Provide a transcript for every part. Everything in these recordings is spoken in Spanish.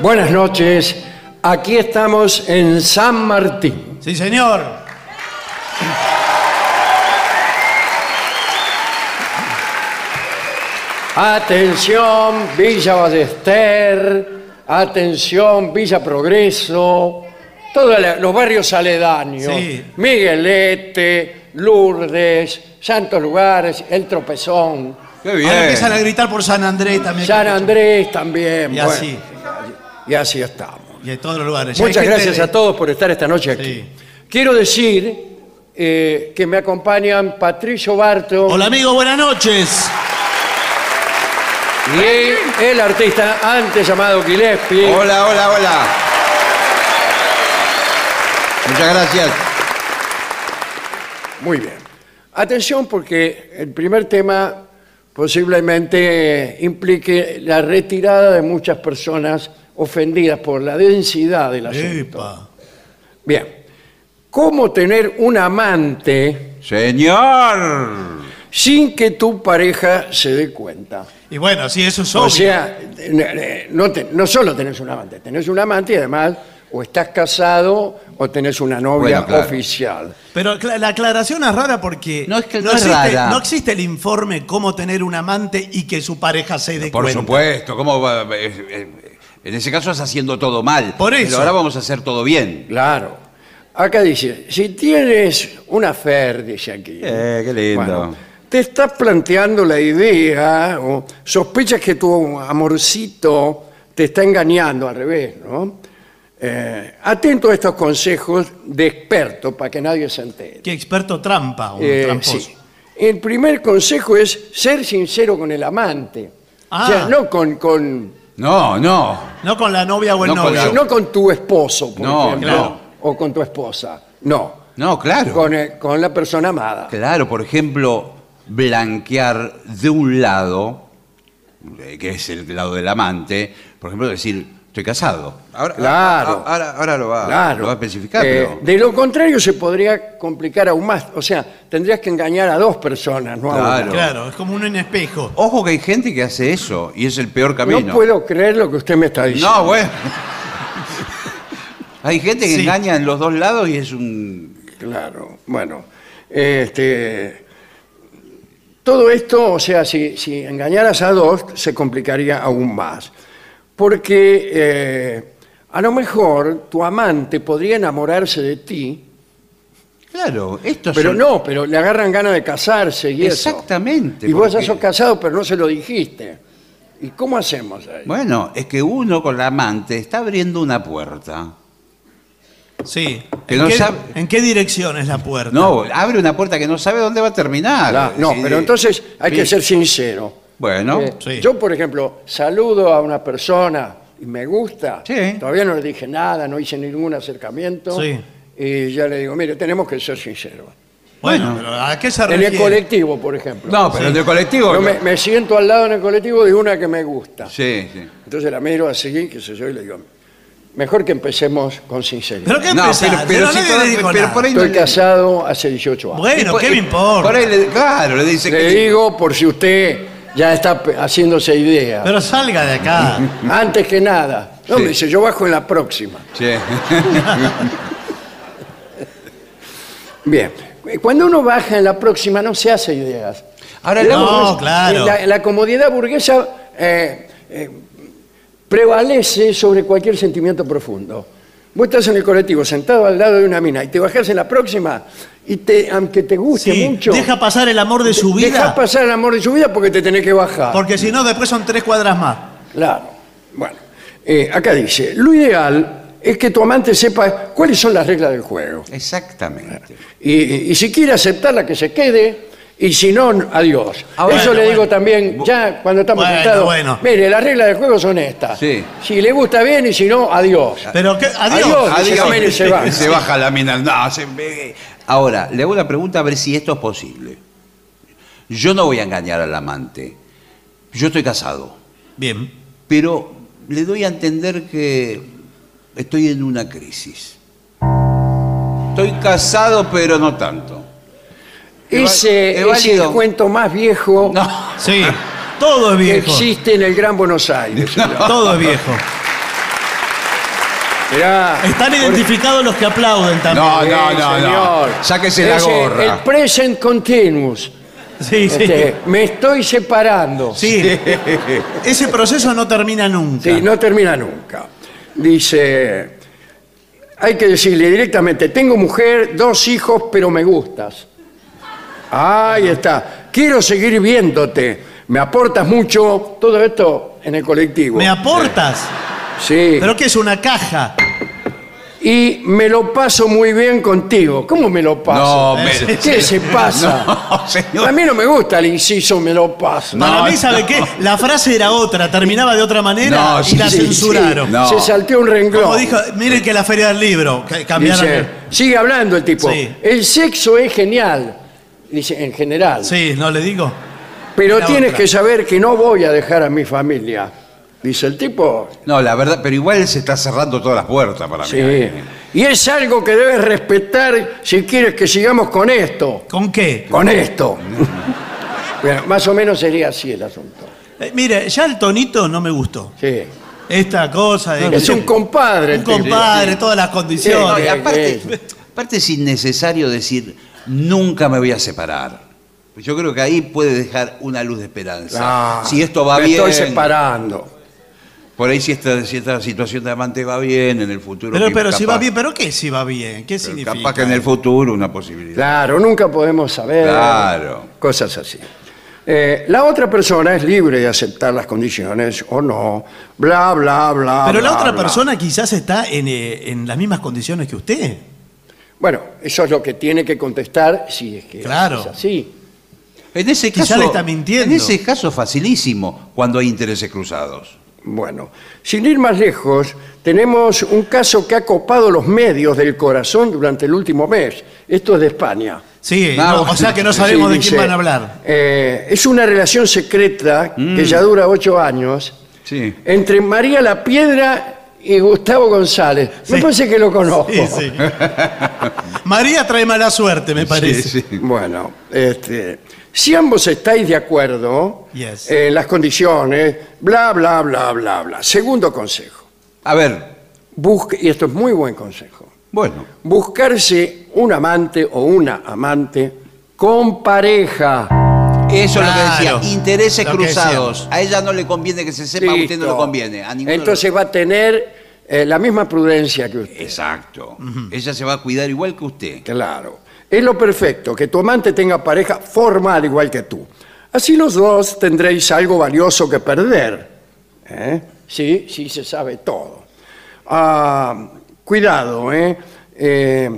Buenas noches. Aquí estamos en San Martín. Sí, señor. Atención, Villa Ballester. Atención, Villa Progreso. Todos los barrios aledaños. Sí. Miguelete, Lourdes, Santos Lugares, El Tropezón. Qué Ahora bien. empiezan a gritar por San Andrés también. San Andrés también. Y bueno, así. Y así estamos. Y en todos los lugares. Ya hay Muchas gente gracias de- a todos por estar esta noche aquí. Sí. Quiero decir eh, que me acompañan Patricio Barto Hola, amigo, buenas noches. y el artista antes llamado Gillespie. Hola, hola, hola. Muchas gracias. Muy bien. Atención porque el primer tema posiblemente implique la retirada de muchas personas ofendidas por la densidad del asunto. Epa. Bien. ¿Cómo tener un amante Señor. sin que tu pareja se dé cuenta? Y bueno, sí, eso es O obvio. sea, eh, no, te- no solo tenés un amante, tenés un amante y además o estás casado o tenés una novia Bueno, claro. oficial. Pero cla- la aclaración es rara porque No, es que no es existe, rara. no existe el informe cómo tener un amante y que su pareja se dé Por cuenta. supuesto, ¿cómo va? eh, eh, En ese caso estás haciendo todo mal. Por eso. Pero ahora vamos a hacer todo bien. Claro. Acá dice, si tienes una fer, dice aquí. Eh, qué lindo. Bueno, te estás planteando la idea o sospechas que tu amorcito te está engañando al revés, ¿no? Eh, atento a estos consejos de experto para que nadie se entere. Qué experto trampa, un Eh, tramposo. sí. El primer consejo es ser sincero con el amante. Ah. O sea, no con, con- No, no. No con la novia o el No con novio. la- no con tu esposo, por No, ejemplo, claro. o con tu esposa. No, No, claro. con, el- con la persona amada. Claro, por ejemplo, blanquear de un lado, eh, que es el lado del amante, por ejemplo, decir, estoy casado. Ahora, Claro. Ahora, ahora lo, va, Claro. lo va a especificar, Eh, pero... De lo contrario se podría complicar aún más. O sea, tendrías que engañar a dos personas, no a Claro. una. Claro, es como un en espejo. Ojo que hay gente que hace eso y es el peor camino. No puedo creer lo que usted me está diciendo. No, bueno. Hay gente que Sí. engaña en los dos lados y es un... Claro, bueno. Este, todo esto, o sea, si, si engañaras a dos, se complicaría aún más. Porque eh, a lo mejor tu amante podría enamorarse de ti, Claro, esto pero son- no, pero le agarran ganas de casarse y eso. Exactamente. Y vos ya porque- sos casado, pero no se lo dijiste. ¿Y cómo hacemos ahí? Bueno, es que uno con la amante está abriendo una puerta. Sí. Que ¿En, no qué, sabe- en qué dirección es la puerta? No, abre una puerta que no sabe dónde va a terminar. Claro, no, Sí, pero entonces hay que sí. ser sincero. Bueno, Eh, Sí. Yo, por ejemplo, saludo a una persona y me gusta, Sí. todavía no le dije nada, no hice ningún acercamiento, Sí. y ya le digo, mire, tenemos que ser sinceros. Bueno, pero ¿a qué se En refiere? el colectivo, por ejemplo. no, pero en el colectivo. Yo me, me siento al lado en el colectivo de una que me gusta. Sí, sí. Entonces la miro así, qué sé yo, y le digo, mejor que empecemos con sinceridad. ¿Pero qué No, empezás? pero, pero No, si nadie dijo pero nada. por ahí no Estoy le- casado hace 18 años. Bueno, por- ¿qué me importa? Por ahí le- claro, le dice Le que. digo por si usted ya está pe- haciéndose idea. Pero salga de acá. Antes que nada. No, Sí. me dice, yo bajo en la próxima. Sí. Bien. Cuando uno baja en la próxima no se hace ideas. Ahora, La No, burguesa- claro. La, la comodidad burguesa eh, eh, prevalece sobre cualquier sentimiento profundo. Vos estás en el colectivo sentado al lado de una mina y te bajás en la próxima y te, aunque te guste Sí, mucho, deja pasar el amor de su vida. pasar el amor de su vida porque te tenés que bajar. Porque si no, después son tres cuadras más. Claro. Bueno, eh, acá dice, lo ideal es que tu amante sepa cuáles son las reglas del juego. Exactamente. Y, y- y si quiere aceptarla, que se quede. Y si no, adiós. Ahora- Eso le Bueno, digo bueno. también, ya cuando estamos Bueno, sentados. bueno. Mire, las reglas del juego son estas. Sí. Si le gusta bien y si no, adiós. Pero qué, adiós. Adiós. La mina y se va. Se baja la mina. No, se ve- Ahora, le hago una pregunta a ver si esto es posible. Yo no voy a engañar al amante. Yo estoy casado. Bien. Pero le doy a entender que estoy en una crisis. Estoy casado, pero no tanto. Ese es el cuento más viejo No. Sí. Todo es que viejo. existe en el Gran Buenos Aires. Todo es viejo. Mirá, Están identificados los que aplauden también. No, no, no, señor. no. Sáquese la Ese, gorra. El present continuous. Sí, sí. Este, me estoy separando. Sí. Ese proceso no termina nunca. Sí, no termina nunca. Dice, hay que decirle directamente, tengo mujer, dos hijos, pero me gustas. Ahí está. Quiero seguir viéndote. Me aportas mucho. Todo esto en el colectivo. ¿Me aportas? Sí. ¿Pero qué es una caja? Y me lo paso muy bien contigo. ¿Cómo me lo paso? No, me- ¿Qué se pasa? No, señor. A mí no me gusta el inciso me lo paso. Para No, mí, ¿sabe no. qué? La frase era otra, terminaba de otra manera No, y sí, la sí, censuraron. No. Se salteó un renglón. Como dijo, miren que la feria del libro, que cambiaron. Dice, el- sigue hablando el tipo. Sí. El sexo es genial. Dice, en general. Sí, no le digo. pero la tienes otra. que saber que no voy a dejar a mi familia. Dice el tipo. No, la verdad, pero igual se está cerrando todas las puertas para Sí. mí. Y es algo que debes respetar si quieres que sigamos con esto. ¿Con qué? Con esto. Bueno, más o menos sería así el asunto. Eh, mire, ya el tonito no me gustó. Sí. Esta cosa de. Es un compadre. el Un tipo. compadre, todas las No, condiciones. y aparte, ¿qué aparte es innecesario decir, nunca me voy a separar. Yo creo que ahí puede dejar una luz de esperanza. Ah, si esto va me bien, estoy separando. Por ahí si esta, si esta situación de amante va bien en el futuro. Pero, pero si va bien, ¿pero qué si va bien? ¿Qué significa? Capaz que en el futuro una posibilidad. Claro, nunca podemos saber. Claro. Cosas así. Eh, la otra persona es libre de aceptar las condiciones o no. Bla, bla, bla. Pero la otra bla. persona quizás está en, eh, en las mismas condiciones que usted. Bueno, eso es lo que tiene que contestar si es que Claro. es así. En ese Quizá caso, le está mintiendo. En ese caso facilísimo cuando hay intereses cruzados. Bueno, sin ir más lejos, tenemos un caso que ha copado los medios del corazón durante el último mes. Esto es de España. Sí, no, o sea que no sabemos Sí, de dice, quién van a hablar. eh, es una relación secreta que ya dura ocho años Sí. entre María La Piedra y Gustavo González. Me Sí. parece que lo conozco. Sí, sí. María trae mala suerte, me parece. Sí, sí. Bueno, este, si ambos estáis de acuerdo Yes. en las condiciones, bla, bla, bla, bla, bla. Segundo consejo. A ver, busque, y esto es muy buen consejo, Bueno, buscarse un amante o una amante con pareja. eso es lo que decía. Intereses lo que cruzados. A ella no le conviene que se sepa, a usted no Listo. le conviene. A ninguno Entonces va a tener eh, la misma prudencia que usted. Exacto. Ella se va a cuidar igual que usted. Claro. Es lo perfecto, que tu amante tenga pareja formal igual que tú. Así los dos tendréis algo valioso que perder. ¿eh? Sí, sí se sabe todo. Ah, cuidado, ¿eh? Eh,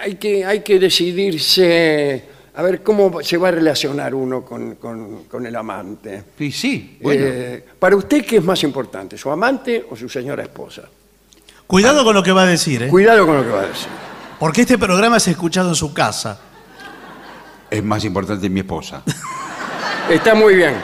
hay, que, hay que decidirse, a ver cómo se va a relacionar uno con, con- con el amante. Sí, sí. Bueno. Eh, para usted, ¿qué es más importante, su amante o su señora esposa? Cuidado con lo que va a decir, ¿eh? Cuidado con lo que va a decir. Porque este programa es escuchado en su casa. es más importante mi esposa. Está muy bien.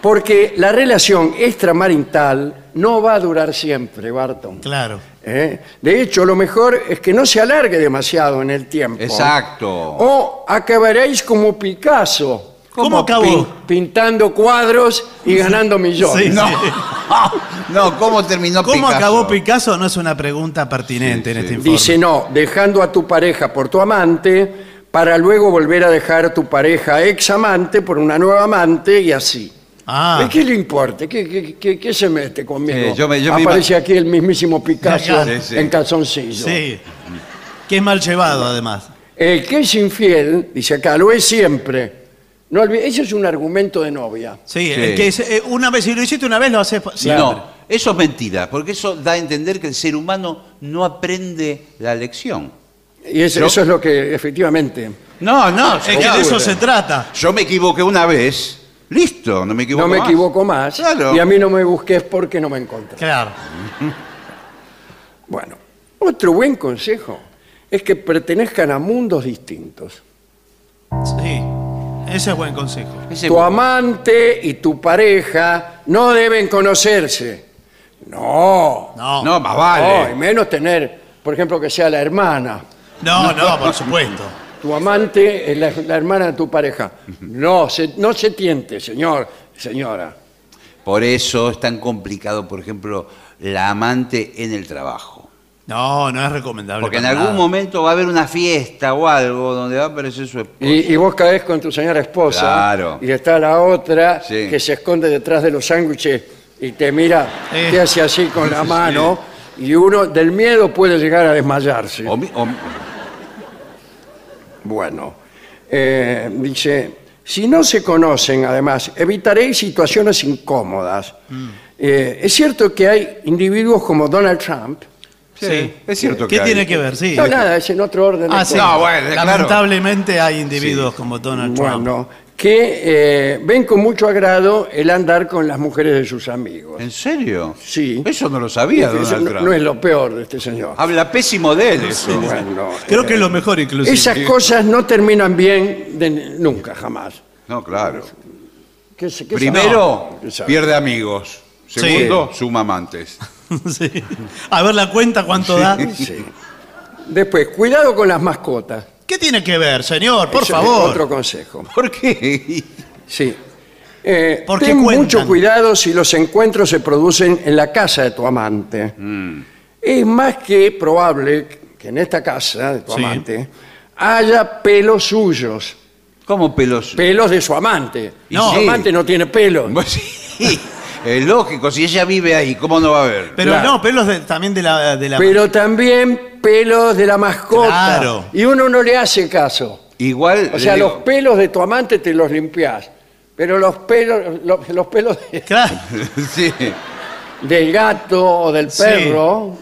Porque la relación extramarital no va a durar siempre, Barton. Claro. ¿eh? De hecho, lo mejor es que no se alargue demasiado en el tiempo. Exacto. O acabaréis como Picasso. ¿Cómo acabó? pin- pintando cuadros y ganando millones. Sí, No. sí. no, ¿cómo terminó ¿Cómo Picasso? acabó Picasso? No es una pregunta pertinente Sí, en este informe. Dice no, dejando a tu pareja por tu amante para luego volver a dejar a tu pareja ex amante por una nueva amante y así. Ah. ¿Qué le importa? ¿Qué, qué- qué- qué se mete conmigo? Yo me- yo me Aparece aquí el mismísimo Picasso Claro. Sí, sí. en calzoncillo. Sí. Que es mal llevado, además. El que es infiel, dice acá, lo es siempre. No olvide- eso es un argumento de novia. Sí, Sí. el que es- eh, una vez, si lo hiciste una vez, lo haces siempre. No, eso es mentira, porque eso da a entender que el ser humano no aprende la lección. Y eso es lo que efectivamente. No, no, Es que de eso se trata. Yo me equivoqué una vez, listo, no me equivoco No me más. equivoco más. Claro. Y a mí no me busques porque no me encontré. Claro. Bueno, otro buen consejo es que pertenezcan a mundos distintos. Sí. Ese es buen consejo. Ese- Tu amante y tu pareja no deben conocerse. No. No. No, más No, vale. y menos tener, por ejemplo, que sea la hermana. No, no, por supuesto. Tu amante es la, la hermana de tu pareja. No, se, no se tiente, señor, señora. Por eso es tan complicado, por ejemplo, la amante en el trabajo. No, no es recomendable. Porque en para algún nada. momento va a haber una fiesta o algo donde va a aparecer su esposa. Y, y vos caes con tu señora esposa. Claro. Y está la otra Sí. que se esconde detrás de los sándwiches y te mira, Eh. te hace así con la mano. Y uno del miedo puede llegar a desmayarse. O mi- o- Bueno, eh, dice, si no se conocen, además, evitaréis situaciones incómodas. Mm. Eh, es cierto que hay individuos como Donald Trump. Sí, es cierto que ¿Qué hay. tiene que ver? Sí. No, nada, es en otro orden. de Ah, sí. cosas. No, bueno, claro. Lamentablemente hay individuos como Donald Trump. Bueno, que eh, ven con mucho agrado el andar con las mujeres de sus amigos. ¿En serio? Sí. Eso no lo sabía Eso Donald no, Trump. no es lo peor de este señor. Habla pésimo de él eso. Bueno, Creo eh, que es lo mejor inclusive. Esas cosas no terminan bien de- nunca, jamás. No, claro. ¿Qué se- qué Primero, sabe? ¿Qué sabe? pierde amigos. Segundo, suma amantes. Sí. A ver la cuenta cuánto da. Sí. Después, cuidado con las mascotas. ¿Qué tiene que ver, señor? Por Eso es favor. Otro consejo. ¿Por qué? Sí. Eh, Porque ten cuentan. mucho cuidado si los encuentros se producen en la casa de tu amante. Mm. Es más que probable que en esta casa de tu Sí. amante haya pelos suyos, ¿Cómo pelos? pelos de su amante. Y No, sí. su amante no tiene pelos. Pues sí, es lógico, si ella vive ahí, ¿cómo no va a haber? Pero Claro. no, pelos de- también de la, de la Pero también pelos de la mascota. Claro. Y uno no le hace caso. Igual. O sea, los pelos de tu amante te los limpias. Pero los pelos, los, los pelos de- Claro. sí. del gato o del Sí. perro.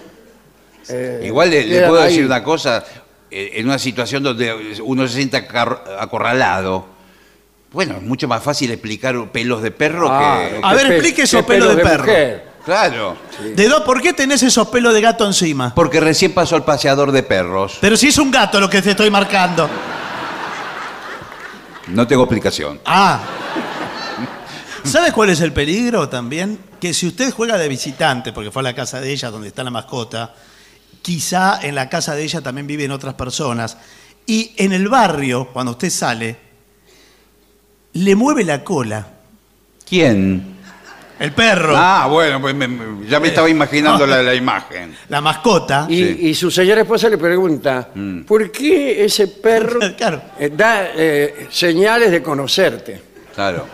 eh, Igual le, le quedan puedo ahí. decir una cosa, eh, en una situación donde uno se sienta acar- acorralado, bueno, es mucho más fácil explicar pelos de perro Claro, que... A ver, pe- explique esos pelos de perro. mujer. Claro, ¿De dos? ¿Por qué tenés esos pelos de gato encima? porque recién pasó el paseador de perros. Pero si es un gato lo que te estoy marcando. No tengo explicación. Ah. ¿Sabes cuál es el peligro también? Que si usted juega de visitante, porque fue a la casa de ella donde está la mascota, quizá en la casa de ella también viven otras personas, y en el barrio, cuando usted sale, le mueve la cola. ¿Quién? El perro, Ah, bueno, pues me- me- ya me estaba imaginando la, la imagen. la mascota. Y, Sí. y su señora esposa le pregunta, ¿por qué ese perro Claro. eh, da eh, señales de conocerte? Claro.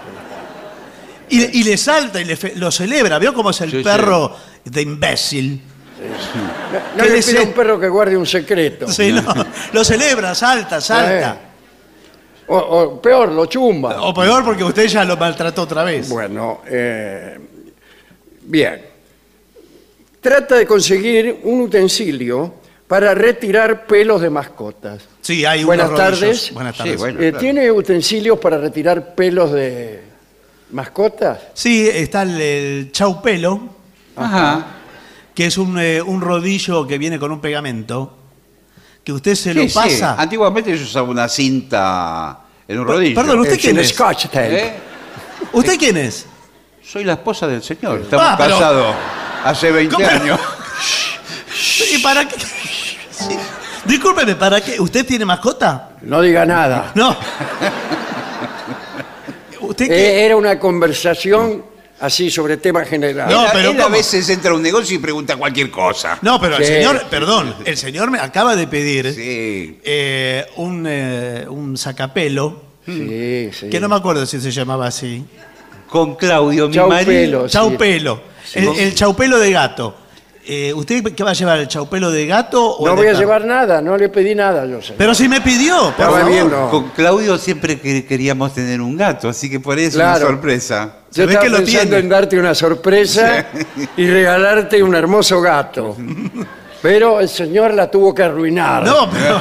Y, y le salta y le fe- lo celebra. ¿Vio cómo es el Sí, sí. perro de imbécil? No ¿Qué le pide a un perro que guarde un secreto. Sí, no. Lo celebra, salta, salta. O, o peor, lo chumba. O peor porque usted ya lo maltrató otra vez. Bueno, eh, bien. Trata de conseguir un utensilio para retirar pelos de mascotas. Sí, hay unos Buenas rodillos. tardes. Buenas Sí, tardes. bueno. Eh, claro. ¿Tiene utensilios para retirar pelos de mascotas? Sí, está el, el chaupelo, Ajá. que es un, eh, un rodillo que viene con un pegamento, que usted se lo sí. pasa. Antiguamente se usaba una cinta en un rodillo. perdón, ¿Usted Es quién es? Scotch tape. ¿Eh? ¿Usted quién es? Soy la esposa del señor. Estamos Ah, pero- casados hace 20 ¿Cómo? años. ¿Y para qué? Sí. Discúlpeme, ¿para qué? ¿Usted tiene mascota? No diga nada. No. ¿Usted qué? Eh, era una conversación así sobre temas generales. No, él, pero él a ¿cómo? veces entra a un negocio y pregunta cualquier cosa. No, pero el Sí. señor, perdón, el señor me acaba de pedir Sí. eh, un, eh, un sacapelo, Sí, sí. que no me acuerdo si se llamaba así. Con Claudio, mi Chaupelo. marido. sí. Chaupelo. El, el chaupelo de gato. Eh, ¿Usted qué va a llevar? ¿El chaupelo de gato o No el de voy a perro? llevar nada, no le pedí nada yo sé. Pero si me pidió, por Estaba favor. Con Claudio siempre que- queríamos tener un gato, así que por eso Claro. una sorpresa. Se Yo ve estaba que lo pensando tiene. en darte una sorpresa y regalarte un hermoso gato. Pero el señor la tuvo que arruinar. No, pero.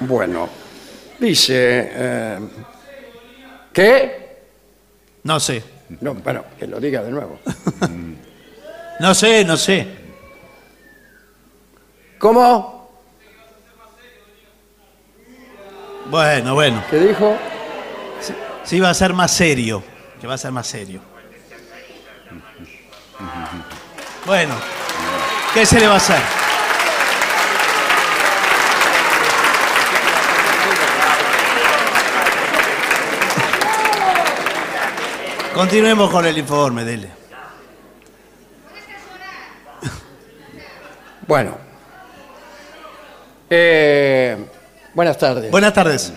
Bueno, dice... eh, ¿Qué? No sé. No, bueno, que lo diga de nuevo. No sé, no sé. ¿Cómo? Bueno, bueno. ¿Qué dijo? Sí, va a ser más serio. Que va a ser más serio. Bueno, ¿qué se le va a hacer? Continuemos con el informe, dele. Bueno. Eh, buenas tardes. Buenas tardes.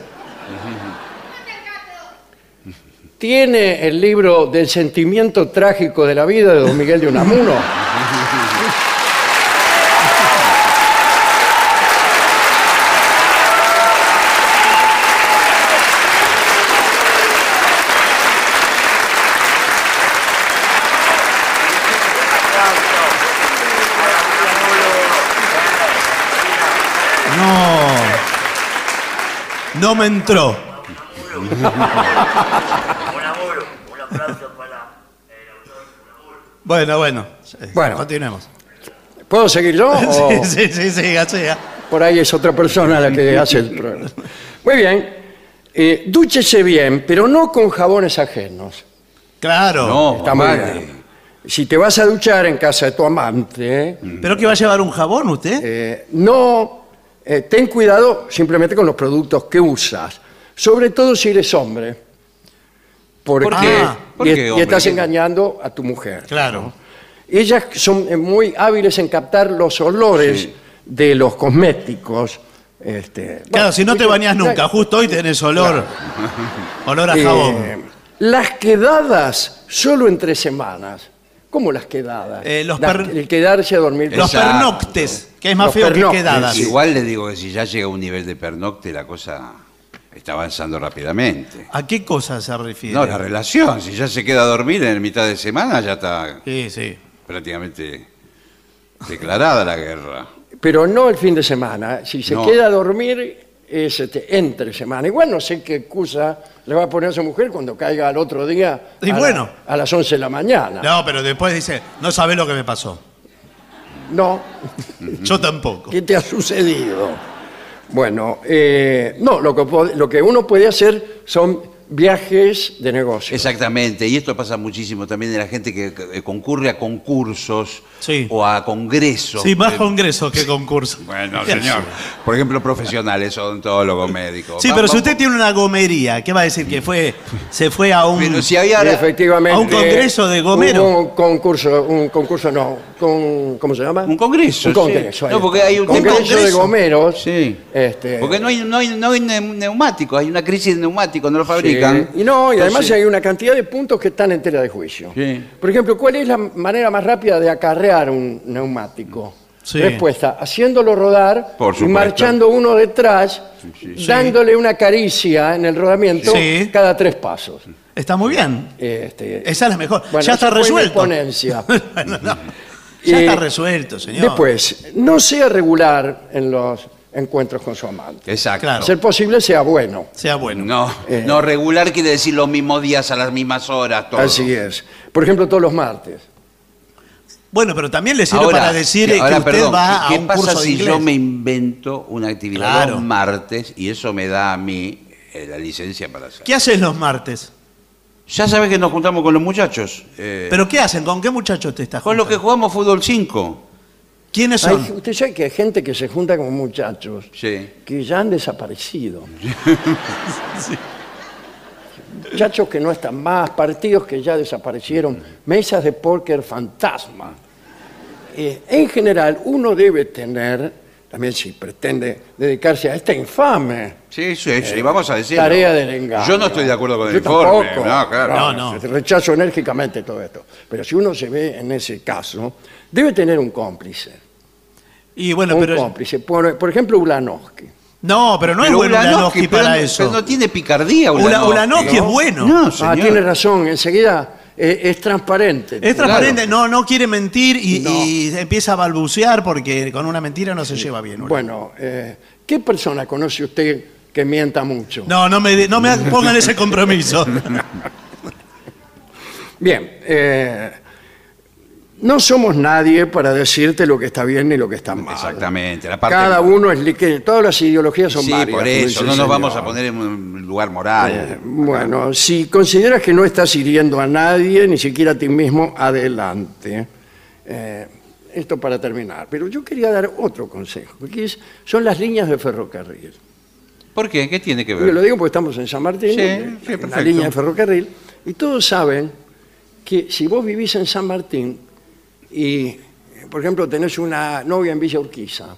¿Tiene el libro del sentimiento trágico de la vida de don Miguel de Unamuno? No. No me entró. Un amor, un aplauso para el autor. Un amor. Bueno, bueno. Bueno. Continuemos. ¿Puedo seguir yo? o Sí, sí, sí, siga, siga. Por ahí es otra persona la que hace el programa. Muy bien. Eh, dúchese bien, pero no con jabones ajenos. Claro. No, Está bien. Si te vas a duchar en casa de tu amante, ¿Pero qué va a llevar un jabón usted? eh, no eh, ten cuidado simplemente con los productos que usas, sobre todo si eres hombre, porque ¿Por qué? y- ¿Por y, qué, hombre? estás engañando a tu mujer. Claro. Ellas son eh, muy hábiles en captar los olores Sí. de los cosméticos. Este, Claro, bueno, si no te y- bañas nunca, justo hoy tenés olor. Olor a Eh, jabón. las quedadas solo entre semanas. ¿Cómo las quedadas? Eh, los Las- per- el quedarse a dormir. Los Exacto. pernoctes, que es más Los feo que pernoctes, quedadas. Igual le digo que si ya llega a un nivel de pernocte, la cosa está avanzando rápidamente. ¿A qué cosa se refiere? No, la relación, si ya se queda a dormir en mitad de semana, ya está Sí, sí. prácticamente declarada la guerra. Pero no el fin de semana. Si se No. queda a dormir es este, entre semana. Igual no sé qué excusa le va a poner a su mujer cuando caiga al otro día Y a, la- bueno. a las 11 de la mañana. No, pero después dice, no sabe lo que me pasó. No. Yo tampoco. ¿Qué te ha sucedido? Bueno, eh, no, lo que, lo que uno puede hacer son viajes de negocio. Exactamente, y esto pasa muchísimo también de la gente que que concurre a concursos Sí. o a congresos. Sí, más Eh, congresos que concursos. Bueno, señor. Por ejemplo, profesionales, odontólogos, médicos. Sí, Va- pero si va- usted tiene una gomería, ¿qué va a decir? Que fue, se fue a un... Pero si había efectivamente. a un congreso de Gomero. Hubo un concurso, un concurso no, con, ¿cómo se llama? Un congreso. Un sí. congreso. ahí No, porque está. hay un congreso, de congreso. gomeros. Sí. Este, Porque no hay, no, hay, no hay neu- neumáticos, hay una crisis de neumáticos, no lo fabrican. Y no, y además Entonces- hay una cantidad de puntos que están en tela de juicio. Sí. Por ejemplo, ¿cuál es la manera más rápida de acarrear un neumático? Sí. Respuesta, haciéndolo rodar Por y supuesto. marchando uno detrás, dándole una caricia en el rodamiento Sí. cada tres pasos. Está muy bien. Este, Esa es la mejor. Bueno, ya está eso fue mi resuelto. ponencia. Bueno, no. Ya Y está resuelto, señor. Después, no sea regular en los encuentros con su amante. Exacto. Claro. Ser posible, sea bueno. Sea bueno. No, Eh. no, regular quiere decir los mismos días a las mismas horas. Todo. Así es. Por ejemplo, todos los martes. Bueno, pero también le sirve Ahora, para decir que- que ahora, usted perdón, va ¿qué a un pasa curso de si inglés. yo me invento una actividad Claro. los martes y eso me da a mí eh, la licencia para hacer? ¿Qué haces los martes? Ya sabes que nos juntamos con los muchachos. eh, ¿Pero qué hacen? ¿Con qué muchachos te estás con los que jugamos fútbol 5. ¿Quiénes Hay- son? usted sabe que hay gente que se junta con muchachos Sí. que ya han desaparecido. Muchachos que no están más, partidos que ya desaparecieron, mesas de póker fantasma. Eh, en general, uno debe tener, también si pretende dedicarse a esta infame Sí, sí, sí, vamos a decirlo. Eh, tarea del engaño. Yo no estoy de acuerdo con el Yo informe. tampoco. No, claro. No, no. Rechazo enérgicamente todo esto. Pero si uno se ve en ese caso, debe tener un cómplice. Y bueno, un pero... cómplice. Por, por ejemplo, Ulanowski. No, pero no Pero es bueno Ulanowski, Ulanowski pero para no- eso. pero no tiene picardía Ula- Ulanowski. Ulanowski es bueno. No, señor. Ah, tiene razón. Enseguida eh, es transparente. Es transparente, no, no quiere mentir y, No. y empieza a balbucear porque con una mentira no se lleva bien. Bueno, eh, ¿qué persona conoce usted que mienta mucho? No, no me, no me pongan ese compromiso. Bien, eh, no somos nadie para decirte lo que está bien ni lo que está mal. Exactamente. La parte Cada uno es li- que todas las ideologías son Sí, varias. por eso. No nos vamos a poner en un lugar moral. Eh, bueno, si consideras que no estás hiriendo a nadie, ni siquiera a ti mismo, adelante. Eh, esto para terminar. Pero yo quería dar otro consejo, porque es- son las líneas de ferrocarril. ¿Por qué? ¿Qué tiene que Yo lo ver? digo porque estamos en San Martín, Sí, en sí, la perfecto. línea de ferrocarril, y todos saben que si vos vivís en San Martín y, por ejemplo, tenés una novia en Villa Urquiza,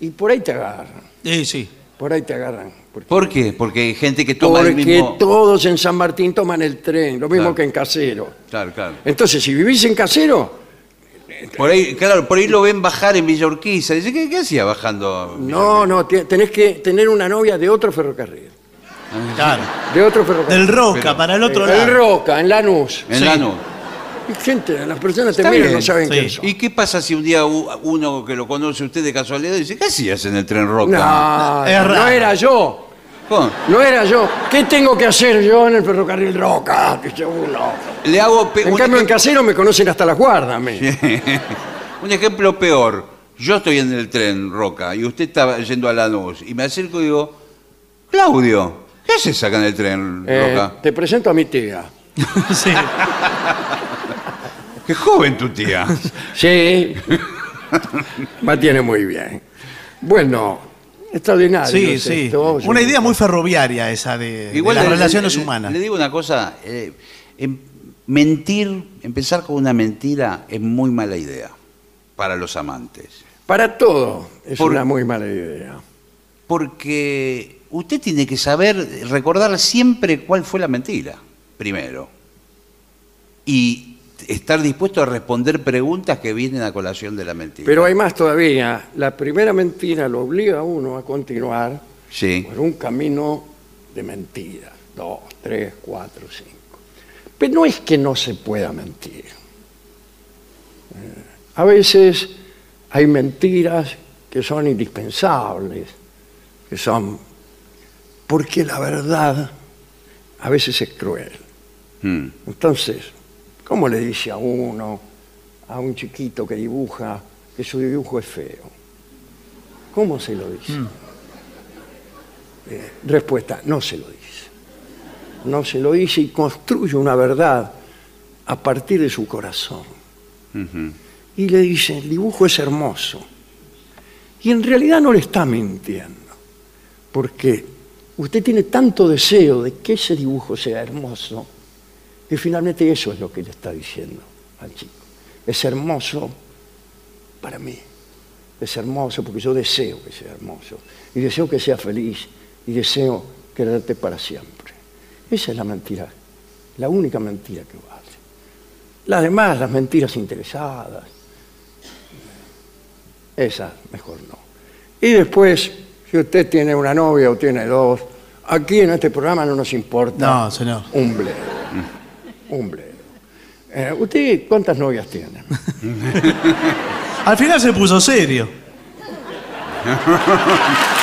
y por ahí te agarran, Sí, sí. por ahí te agarran. Porque, ¿Por qué? Porque hay gente que toma el porque mismo... todos en San Martín toman el tren, lo mismo Claro. que en Casero. Claro, claro. Entonces, si vivís en Casero, Por ahí, claro, por ahí lo ven bajar en Villa Urquiza. Dice, ¿qué, qué hacía bajando? no, no, te- tenés que tener una novia de otro ferrocarril. Claro. De otro ferrocarril. Del Roca, Pero- para el otro El lado. Roca, en Lanús. En Sí. Lanús. Y gente, las personas te Está miran, bien, no saben sí. quién son. ¿Y qué pasa si un día u- uno que lo conoce usted de casualidad dice, ¿qué hacías en el tren Roca? No, Es no era yo. ¿Cómo? No era yo. ¿Qué tengo que hacer yo en el ferrocarril Roca? Dice uno. Le hago pe- En un, cambio, en ejem- casero me conocen hasta las guardas. a mí. un ejemplo peor. Yo estoy en el tren Roca y usted está yendo a Lanús y me acerco y digo, Claudio, ¿qué haces acá en el tren Eh, Roca? te presento a mi tía. Sí. Qué joven tu tía. Sí. Me tiene muy bien. Bueno, extraordinario. Sí, es sí. esto. Una idea muy ferroviaria esa de, de las le- relaciones le- humanas. Le digo una cosa, eh, em- mentir, empezar con una mentira es muy mala idea para los amantes. Para todo es Por- una muy mala idea. Porque usted tiene que saber, recordar siempre cuál fue la mentira, primero. Y estar dispuesto a responder preguntas que vienen a colación de la mentira. Pero hay más todavía. La primera mentira lo obliga a uno a continuar sí, por un camino de mentiras. Dos, tres, cuatro, cinco. Pero no es que no se pueda mentir. Eh, a veces hay mentiras que son indispensables, que son porque la verdad a veces es cruel. Mm. Entonces, ¿cómo le dice a uno, a un chiquito que dibuja, que su dibujo es feo? ¿Cómo se lo dice? Eh, respuesta, no se lo dice. no se lo dice y construye una verdad a partir de su corazón. Y le dice, el dibujo es hermoso. Y en realidad no le está mintiendo, porque usted tiene tanto deseo de que ese dibujo sea hermoso, que finalmente eso es lo que le está diciendo al chico. Es hermoso para mí. Es hermoso porque yo deseo que sea hermoso. Y deseo que sea feliz. Y deseo quererte para siempre. Esa es la mentira. La única mentira que vale. Las demás, las mentiras interesadas. Esas, mejor no. Y después, si usted tiene una novia o tiene dos, aquí en este programa no nos importa No, señor. un bledo. Bledo. Eh, ¿Usted cuántas novias tiene? Al final se puso serio.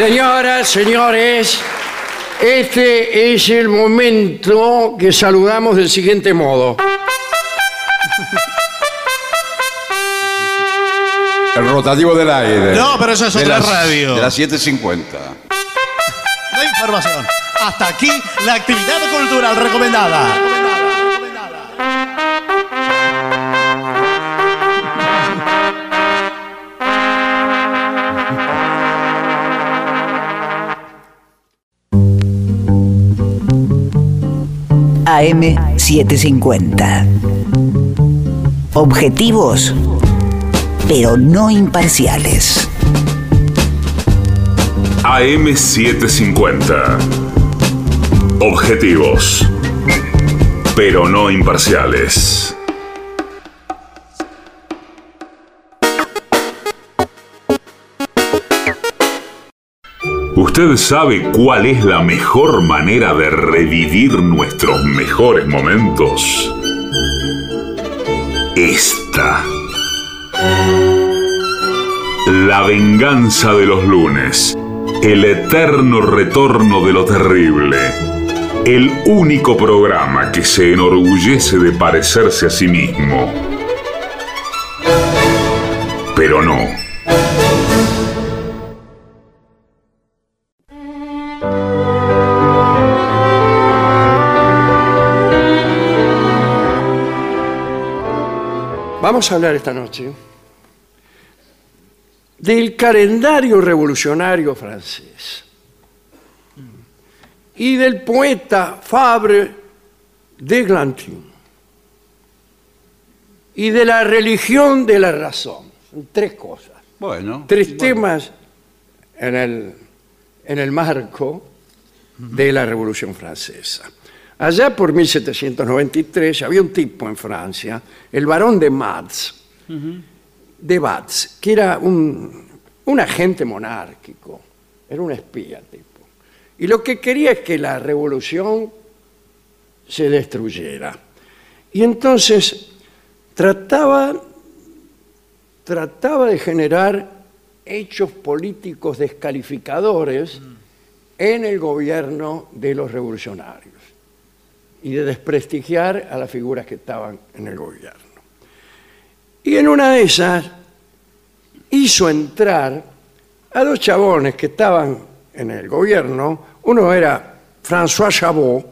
Señoras, señores, este es el momento que saludamos del siguiente modo. Rotativo del aire. No, pero eso es De otra las- radio. De las 7.50. La información. Hasta aquí la actividad cultural recomendada. AM750. Objetivos, pero no imparciales. AM750. Objetivos, pero no imparciales. ¿Usted sabe cuál es la mejor manera de revivir nuestros mejores momentos? Esta. La venganza de los lunes. El eterno retorno de lo terrible. El único programa que se enorgullece de parecerse a sí mismo. Pero no. Vamos a hablar esta noche del calendario revolucionario francés y del poeta Fabre d'Eglantin y de la religión de la razón. Son tres cosas, Bueno. tres temas en el, en el marco de la Revolución Francesa. Allá por 1793 había un tipo en Francia, el barón de Matz, de Batz, que era un, un agente monárquico, era un espía tipo. Y lo que quería es que la revolución se destruyera. Y entonces trataba, trataba de generar hechos políticos descalificadores en el gobierno de los revolucionarios y de desprestigiar a las figuras que estaban en el gobierno. Y en una de esas hizo entrar a dos chabones que estaban en el gobierno. Uno era François Chabot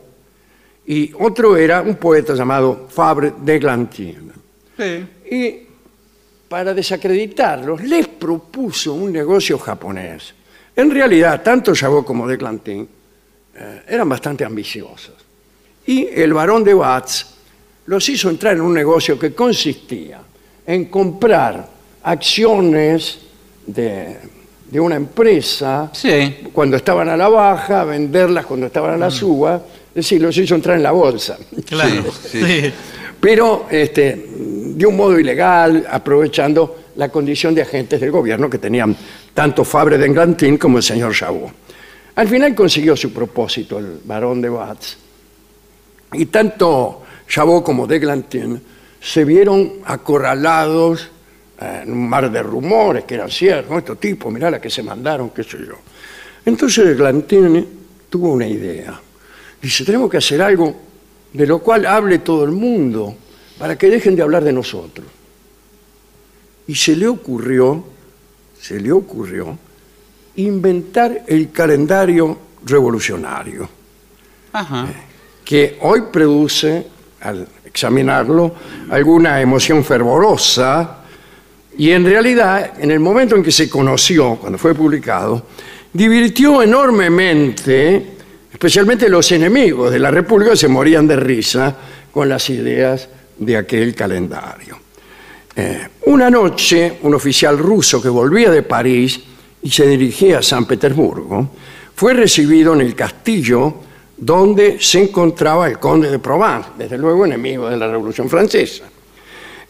y otro era un poeta llamado Fabre d'Eglantin. Y para desacreditarlos, les propuso un negocio japonés. En realidad, tanto Chabot como d'Eglantin eh, eran bastante ambiciosos. Y el barón de Watts los hizo entrar en un negocio que consistía en comprar acciones de, de una empresa Sí. cuando estaban a la baja, venderlas cuando estaban a la suba, es decir, los hizo entrar en la bolsa. Claro. Sí, sí. Pero este, de un modo ilegal, aprovechando la condición de agentes del gobierno que tenían tanto Fabre de Englantín como el señor Chabot. Al final consiguió su propósito el barón de Watts. Y tanto Chabot como de Eglantin se vieron acorralados eh, en un mar de rumores que eran ciertos. ¿no? Estos tipos, mirá la que se mandaron, qué sé yo. Entonces Eglantin tuvo una idea. Dice, tenemos que hacer algo de lo cual hable todo el mundo para que dejen de hablar de nosotros. y se le ocurrió, se le ocurrió inventar el calendario revolucionario, Ajá. que hoy produce, al examinarlo, alguna emoción fervorosa y en realidad, en el momento en que se conoció, cuando fue publicado, divirtió enormemente, especialmente los enemigos de la República se morían de risa con las ideas de aquel calendario. Eh, una noche, un oficial ruso que volvía de París y se dirigía a San Petersburgo, fue recibido en el castillo donde se encontraba el conde de Provence, desde luego enemigo de la Revolución Francesa.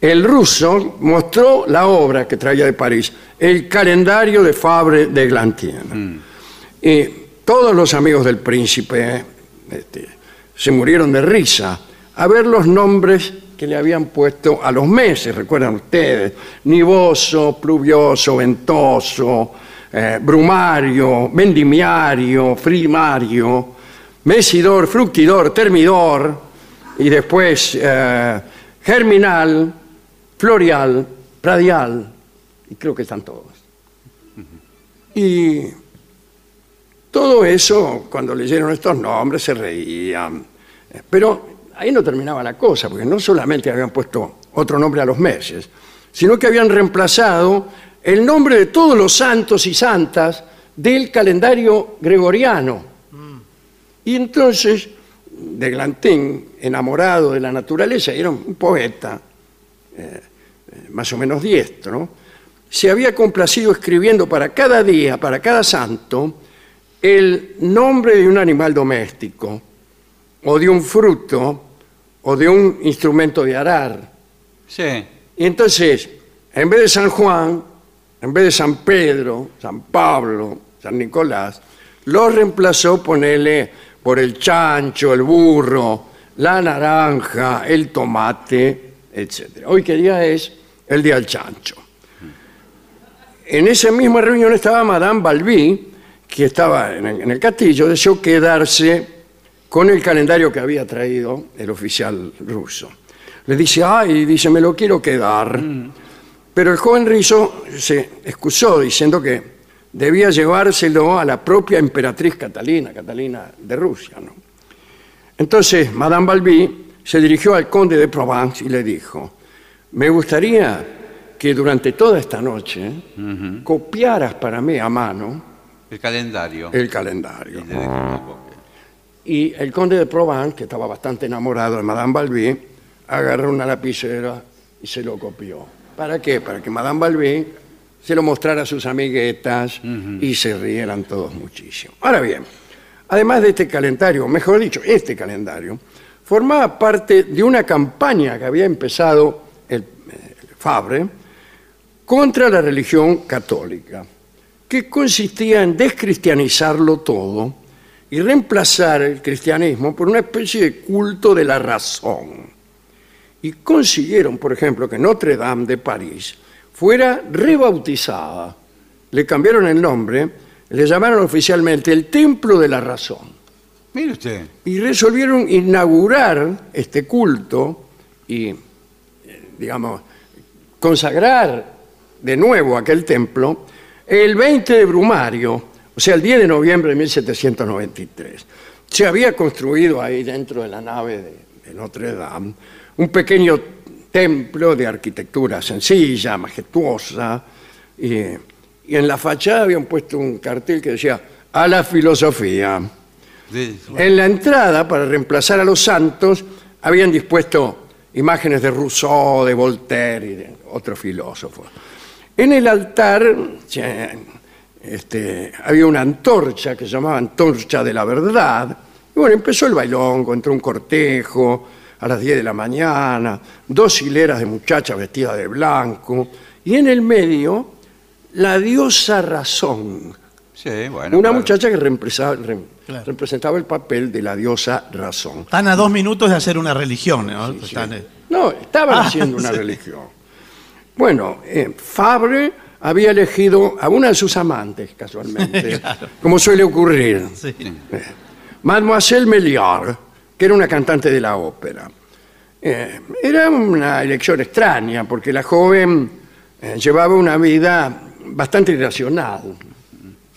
El ruso mostró la obra que traía de París, el calendario de Fabre de Glantien. Y todos los amigos del príncipe este, se murieron de risa a ver los nombres que le habían puesto a los meses, recuerdan ustedes, nivoso, pluvioso, ventoso, eh, brumario, vendimiario, frimario, mesidor, fructidor, termidor, y después eh, germinal, florial, radial, y creo que están todos. Y todo eso, cuando leyeron estos nombres, se reían. Eh, Pero ahí no terminaba la cosa, porque no solamente habían puesto otro nombre a los meses, sino que habían reemplazado el nombre de todos los santos y santas del calendario gregoriano. Y entonces, de Glantín, enamorado de la naturaleza, era un poeta, eh, eh, más o menos diestro, se había complacido escribiendo para cada día, para cada santo, el nombre de un animal doméstico, o de un fruto, o de un instrumento de arar. Sí. Y entonces, en vez de San Juan, en vez de San Pedro, San Pablo, San Nicolás, lo reemplazó, ponele, por el chancho, el burro, la naranja, el tomate, etc. Hoy que día es el día del chancho. En esa misma reunión estaba Madame Balbi, que estaba en el, castillo, deseó quedarse con el calendario que había traído el oficial ruso. Le dice, ay, dice, me lo quiero quedar. Pero el joven rizo se excusó diciendo que debía llevárselo a la propia emperatriz Catalina, Catalina de Rusia. ¿no? Entonces, Madame Balbi se dirigió al conde de Provence y le dijo, me gustaría que durante toda esta noche copiaras para mí a mano El calendario. el calendario. Y el conde de Provence, que estaba bastante enamorado de Madame Balbi, agarró una lapicera y se lo copió. ¿Para qué? Para que Madame Balbi se lo mostrara a sus amiguetas y se rieran todos muchísimo. Ahora bien, además de este calendario, mejor dicho, este calendario, formaba parte de una campaña que había empezado el, Fabre contra la religión católica, que consistía en descristianizarlo todo y reemplazar el cristianismo por una especie de culto de la razón. Y consiguieron, por ejemplo, que Notre Dame de París fuera rebautizada. Le cambiaron el nombre, le llamaron oficialmente el Templo de la Razón Mire usted. y resolvieron inaugurar este culto y, eh, digamos, consagrar de nuevo aquel templo el 20 de Brumario, o sea, el 10 de noviembre de 1793. Se había construido ahí dentro de la nave de, de Notre Dame un pequeño templo de arquitectura sencilla, majestuosa, y, y en la fachada habían puesto un cartel que decía, a la filosofía. Sí. En la entrada, para reemplazar a los santos, habían dispuesto imágenes de Rousseau, de Voltaire y de otros filósofos. En el altar este, había una antorcha que se llamaba Antorcha de la Verdad. Y bueno, empezó el bailongo, entró un cortejo a las 10 de la mañana, dos hileras de muchachas vestidas de blanco, y en el medio la diosa razón, Sí, bueno. una claro. muchacha que reemplazaba- rem- Claro. representaba el papel de la diosa razón. Están a dos minutos de hacer una religión, ¿no? Están, eh, No, estaban Ah, haciendo una sí. religión. Bueno, eh, Fabre había elegido a una de sus amantes, casualmente, como suele ocurrir. sí. Mademoiselle Méliard, que era una cantante de la ópera. Eh, era una elección extraña, porque la joven eh, llevaba una vida bastante irracional,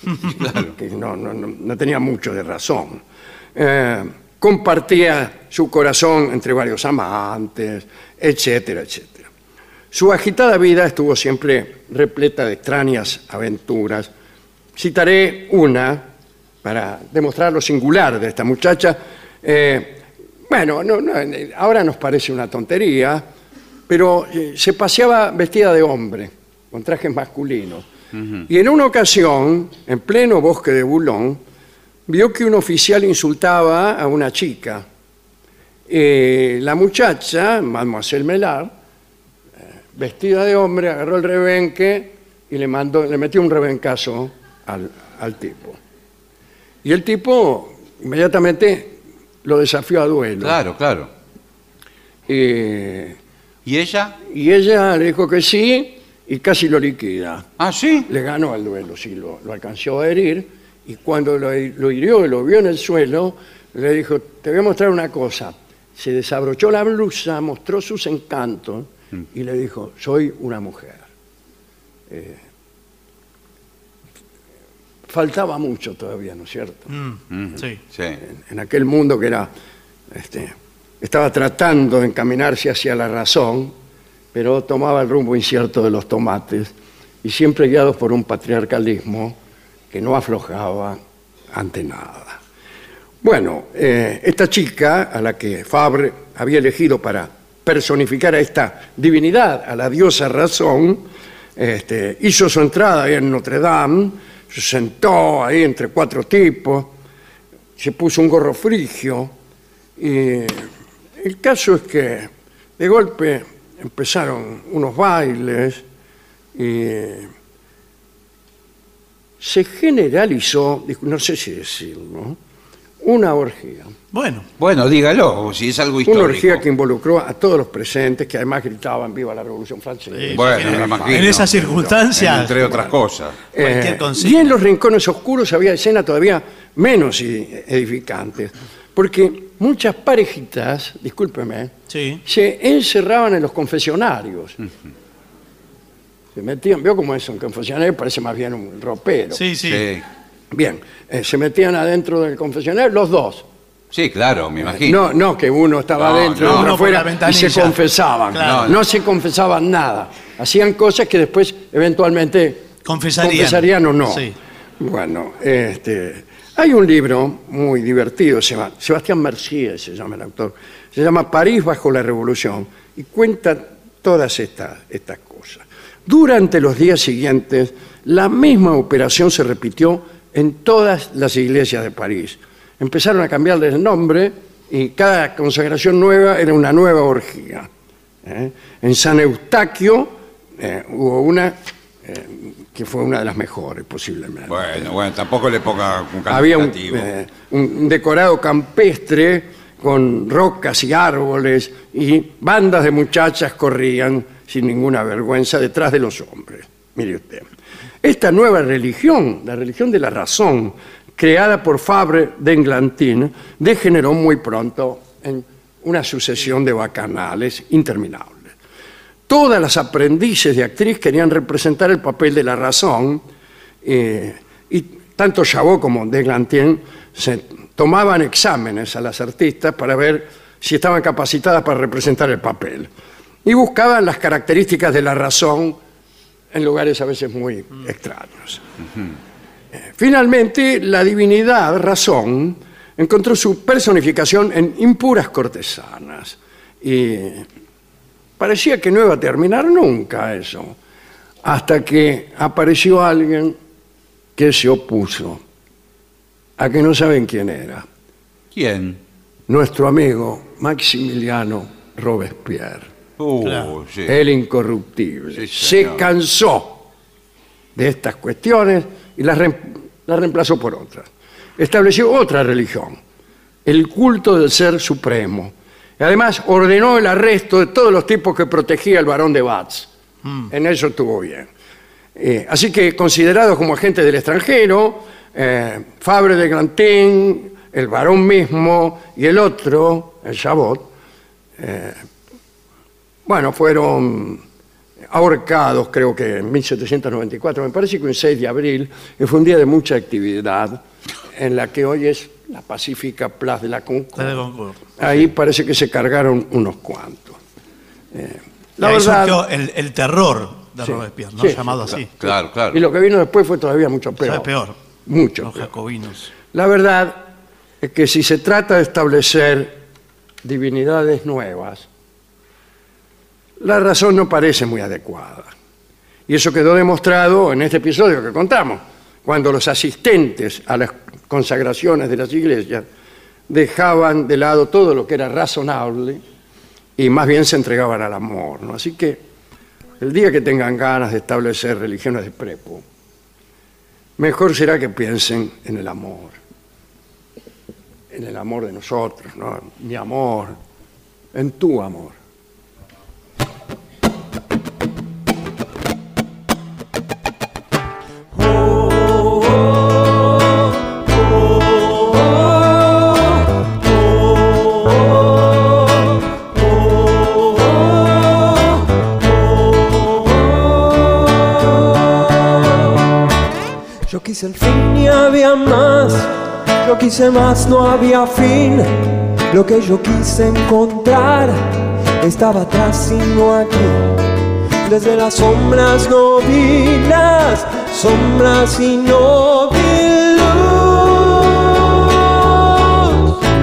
que no, no- no- no tenía mucho de razón. Eh, compartía su corazón entre varios amantes, etcétera, etcétera. Su agitada vida estuvo siempre repleta de extrañas aventuras. Citaré una para demostrar lo singular de esta muchacha. Eh, bueno, no- no, ahora nos parece una tontería, pero eh, se paseaba vestida de hombre, con trajes masculinos. Y en una ocasión, en pleno bosque de Boulogne, vio que un oficial insultaba a una chica. Eh, la muchacha, Mademoiselle Mellard, eh, vestida de hombre, agarró el rebenque y le, mandó, le metió un rebencazo al, al tipo. Y el tipo inmediatamente lo desafió a duelo. Claro, claro. Eh, ¿Y ella? y ella le dijo que sí y casi lo liquida. Ah, sí. Le ganó al duelo, sí, lo, lo alcanzó a herir. Y cuando lo, lo hirió y lo vio en el suelo, le dijo, te voy a mostrar una cosa. Se desabrochó la blusa, mostró sus encantos y le dijo, soy una mujer. Eh, faltaba mucho todavía, ¿no es cierto? Mm, sí. Sí. en aquel mundo que era, este, estaba tratando de encaminarse hacia la razón, pero tomaba el rumbo incierto de los tomates y siempre guiados por un patriarcalismo que no aflojaba ante nada. Bueno, eh, esta chica a la que Fabre había elegido para personificar a esta divinidad, a la diosa razón, este, hizo su entrada en Notre Dame, se sentó ahí entre cuatro tipos, se puso un gorro frigio y el caso es que de golpe empezaron unos bailes y se generalizó, no sé si decirlo, una orgía. Bueno, Bueno, dígalo, si es algo Una histórico. orgía que involucró a todos los presentes, que además gritaban viva la Revolución Francesa. Sí. Bueno, En- me imagino. en esas circunstancias. Entre otras cosas. Eh, y en los rincones oscuros había escenas todavía menos edificantes, porque muchas parejitas, discúlpeme, Sí. se encerraban en los confesionarios. Se metían, veo cómo es un confesionario, parece más bien un ropero. Sí, sí. Sí. Bien, eh, se metían adentro del confesionario los dos. Sí, claro, me imagino. No, no que uno estaba No, adentro y otro Uno por afuera la y se confesaban. Claro. No, se confesaban nada. Hacían cosas que después eventualmente Confesarían. confesarían o no. Sí. Bueno, este, hay un libro muy divertido, se llama, Sebastián Mercier se llama el autor, se llama París bajo la revolución y cuenta todas estas, estas cosas. Durante los días siguientes, la misma operación se repitió en todas las iglesias de París. Empezaron a cambiarle el nombre y cada consagración nueva era una nueva orgía. ¿eh? En San Eustaquio eh, hubo una eh, que fue una de las mejores, posiblemente. Bueno, bueno, tampoco le ponga un Había un, un decorado campestre con rocas y árboles y bandas de muchachas corrían sin ninguna vergüenza detrás de los hombres. Mire usted. Esta nueva religión, la religión de la razón, creada por Fabre d'Englantin, degeneró muy pronto en una sucesión de bacanales interminables. Todas las aprendices de actriz querían representar el papel de la razón eh, y tanto Chabot como Deglantien se tomaban exámenes a las artistas para ver si estaban capacitadas para representar el papel. Y buscaban las características de la razón en lugares a veces muy extraños. Eh, Finalmente, la divinidad, razón, encontró su personificación en impuras cortesanas. Y parecía que no iba a terminar nunca eso, hasta que apareció alguien que se opuso, a que no saben quién era, ¿Quién? nuestro amigo Maximiliano Robespierre, Uh, Claro. sí. el incorruptible. Sí, se cansó de estas cuestiones y las, reem- las reemplazó por otras. Estableció otra religión, el culto del ser supremo. Y además ordenó el arresto de todos los tipos que protegía el varón de Batz. En eso estuvo bien. Eh, así que considerados como agentes del extranjero, eh, Fabre de Grantin, el varón mismo y el otro, el Chabot, eh, bueno, fueron ahorcados, creo que en 1794, me parece que un 6 de abril, que fue un día de mucha actividad, en la que hoy es la pacífica Plaza de la Concordia. Ahí parece que se cargaron unos cuantos. Eh, La ahí verdad, surgió el, el terror de Sí, Robespierre, ¿no? sí, sí, llamado así. Claro, claro. y lo que vino después fue todavía mucho peor. ¿Sabe peor? Mucho Los peor. jacobinos. La verdad es que si se trata de establecer divinidades nuevas, la razón no parece muy adecuada. Y eso quedó demostrado en este episodio que contamos, cuando los asistentes a las consagraciones de las iglesias dejaban de lado todo lo que era razonable y más bien se entregaban al amor. ¿no? Así que el día que tengan ganas de establecer religiones de prepo, mejor será que piensen en el amor, en el amor de nosotros, ¿no? mi amor, en tu amor. Quise el fin y había más. Yo quise más, no había fin. Lo que yo quise encontrar estaba atrás y no aquí. Desde las sombras no vi las sombras y no vi luz.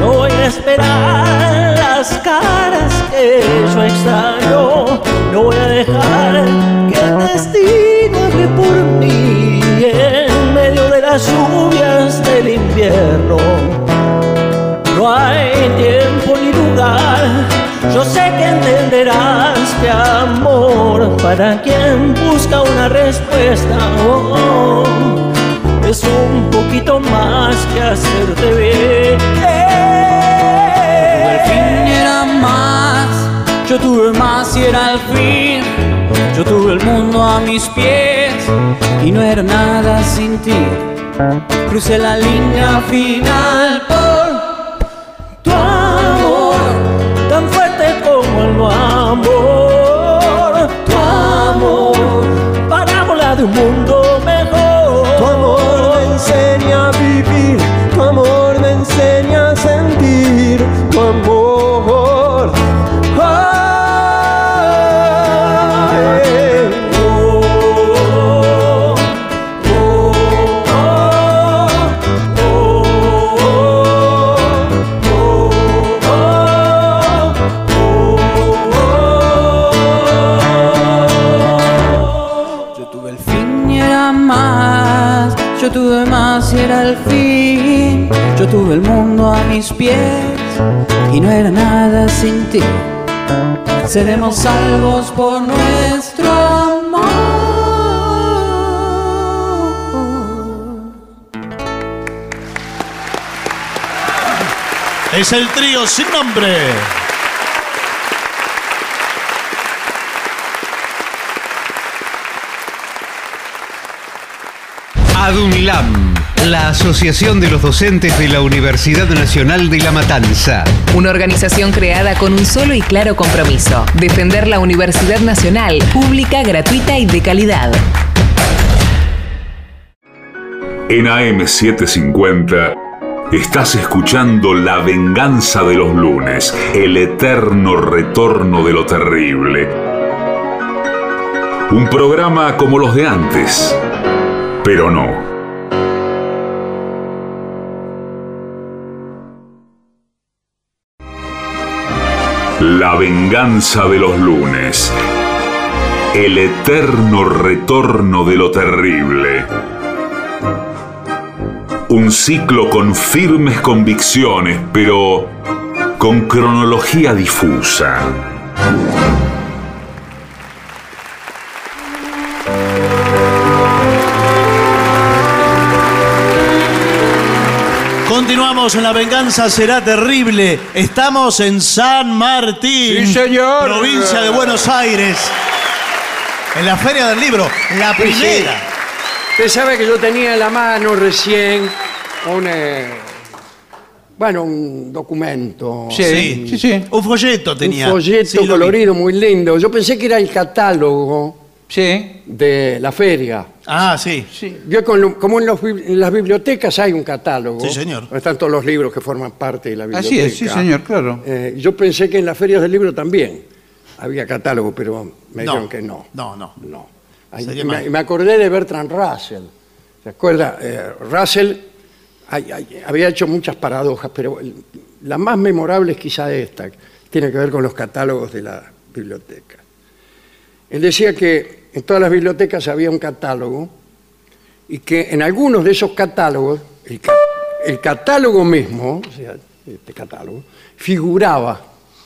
No voy a esperar las caras que yo extraño. No voy a dejar que el destino las lluvias del invierno. No hay tiempo ni lugar. Yo sé que entenderás que amor para quien busca una respuesta. oh, es un poquito más que hacerte bien. El fin era más, yo tuve más y era el fin. Yo tuve el mundo a mis pies y no era nada sin ti. Crucé la línea final por tu amor, tan fuerte como el amor. Tu amor, para volar de un mundo y era el fin. Yo tuve el mundo a mis pies y no era nada sin ti. Seremos salvos por nuestro amor. Es el trío sin nombre. ADUNLAM, la Asociación de los Docentes de la Universidad Nacional de La Matanza. Una organización creada con un solo y claro compromiso, defender la Universidad Nacional, pública, gratuita y de calidad. En AM750 estás escuchando La venganza de los lunes, el eterno retorno de lo terrible. Un programa como los de antes, pero no. La venganza de los lunes, el eterno retorno de lo terrible. Un ciclo con firmes convicciones, pero con cronología difusa. Continuamos en La Venganza Será Terrible. Estamos en San Martín. Sí, señor. Provincia de Buenos Aires. En la Feria del Libro. La Sí, sí. primera. Usted sabe que yo tenía en la mano recién un, eh, bueno, un documento. Sí, sí, sí. Un folleto tenía. Un folleto Sí, lo vi. colorido muy lindo. Yo pensé que era el catálogo Sí. de la feria. Ah, sí. Yo con lo- como en, los bib- en las bibliotecas hay un catálogo. Sí, señor. donde Están todos los libros que forman parte de la biblioteca. Así es, sí, señor, claro. Eh, yo pensé que en las ferias del libro también había catálogo, pero me No. dijeron que no. No, no. No. Sería me, mal. y me acordé de Bertrand Russell. ¿Se acuerda? Eh, Russell ay, ay, había hecho muchas paradojas, pero el- la más memorable es quizá esta, que tiene que ver con los catálogos de la biblioteca. Él decía que en todas las bibliotecas había un catálogo y que en algunos de esos catálogos, el, ca- el catálogo mismo, o sea, este catálogo, figuraba,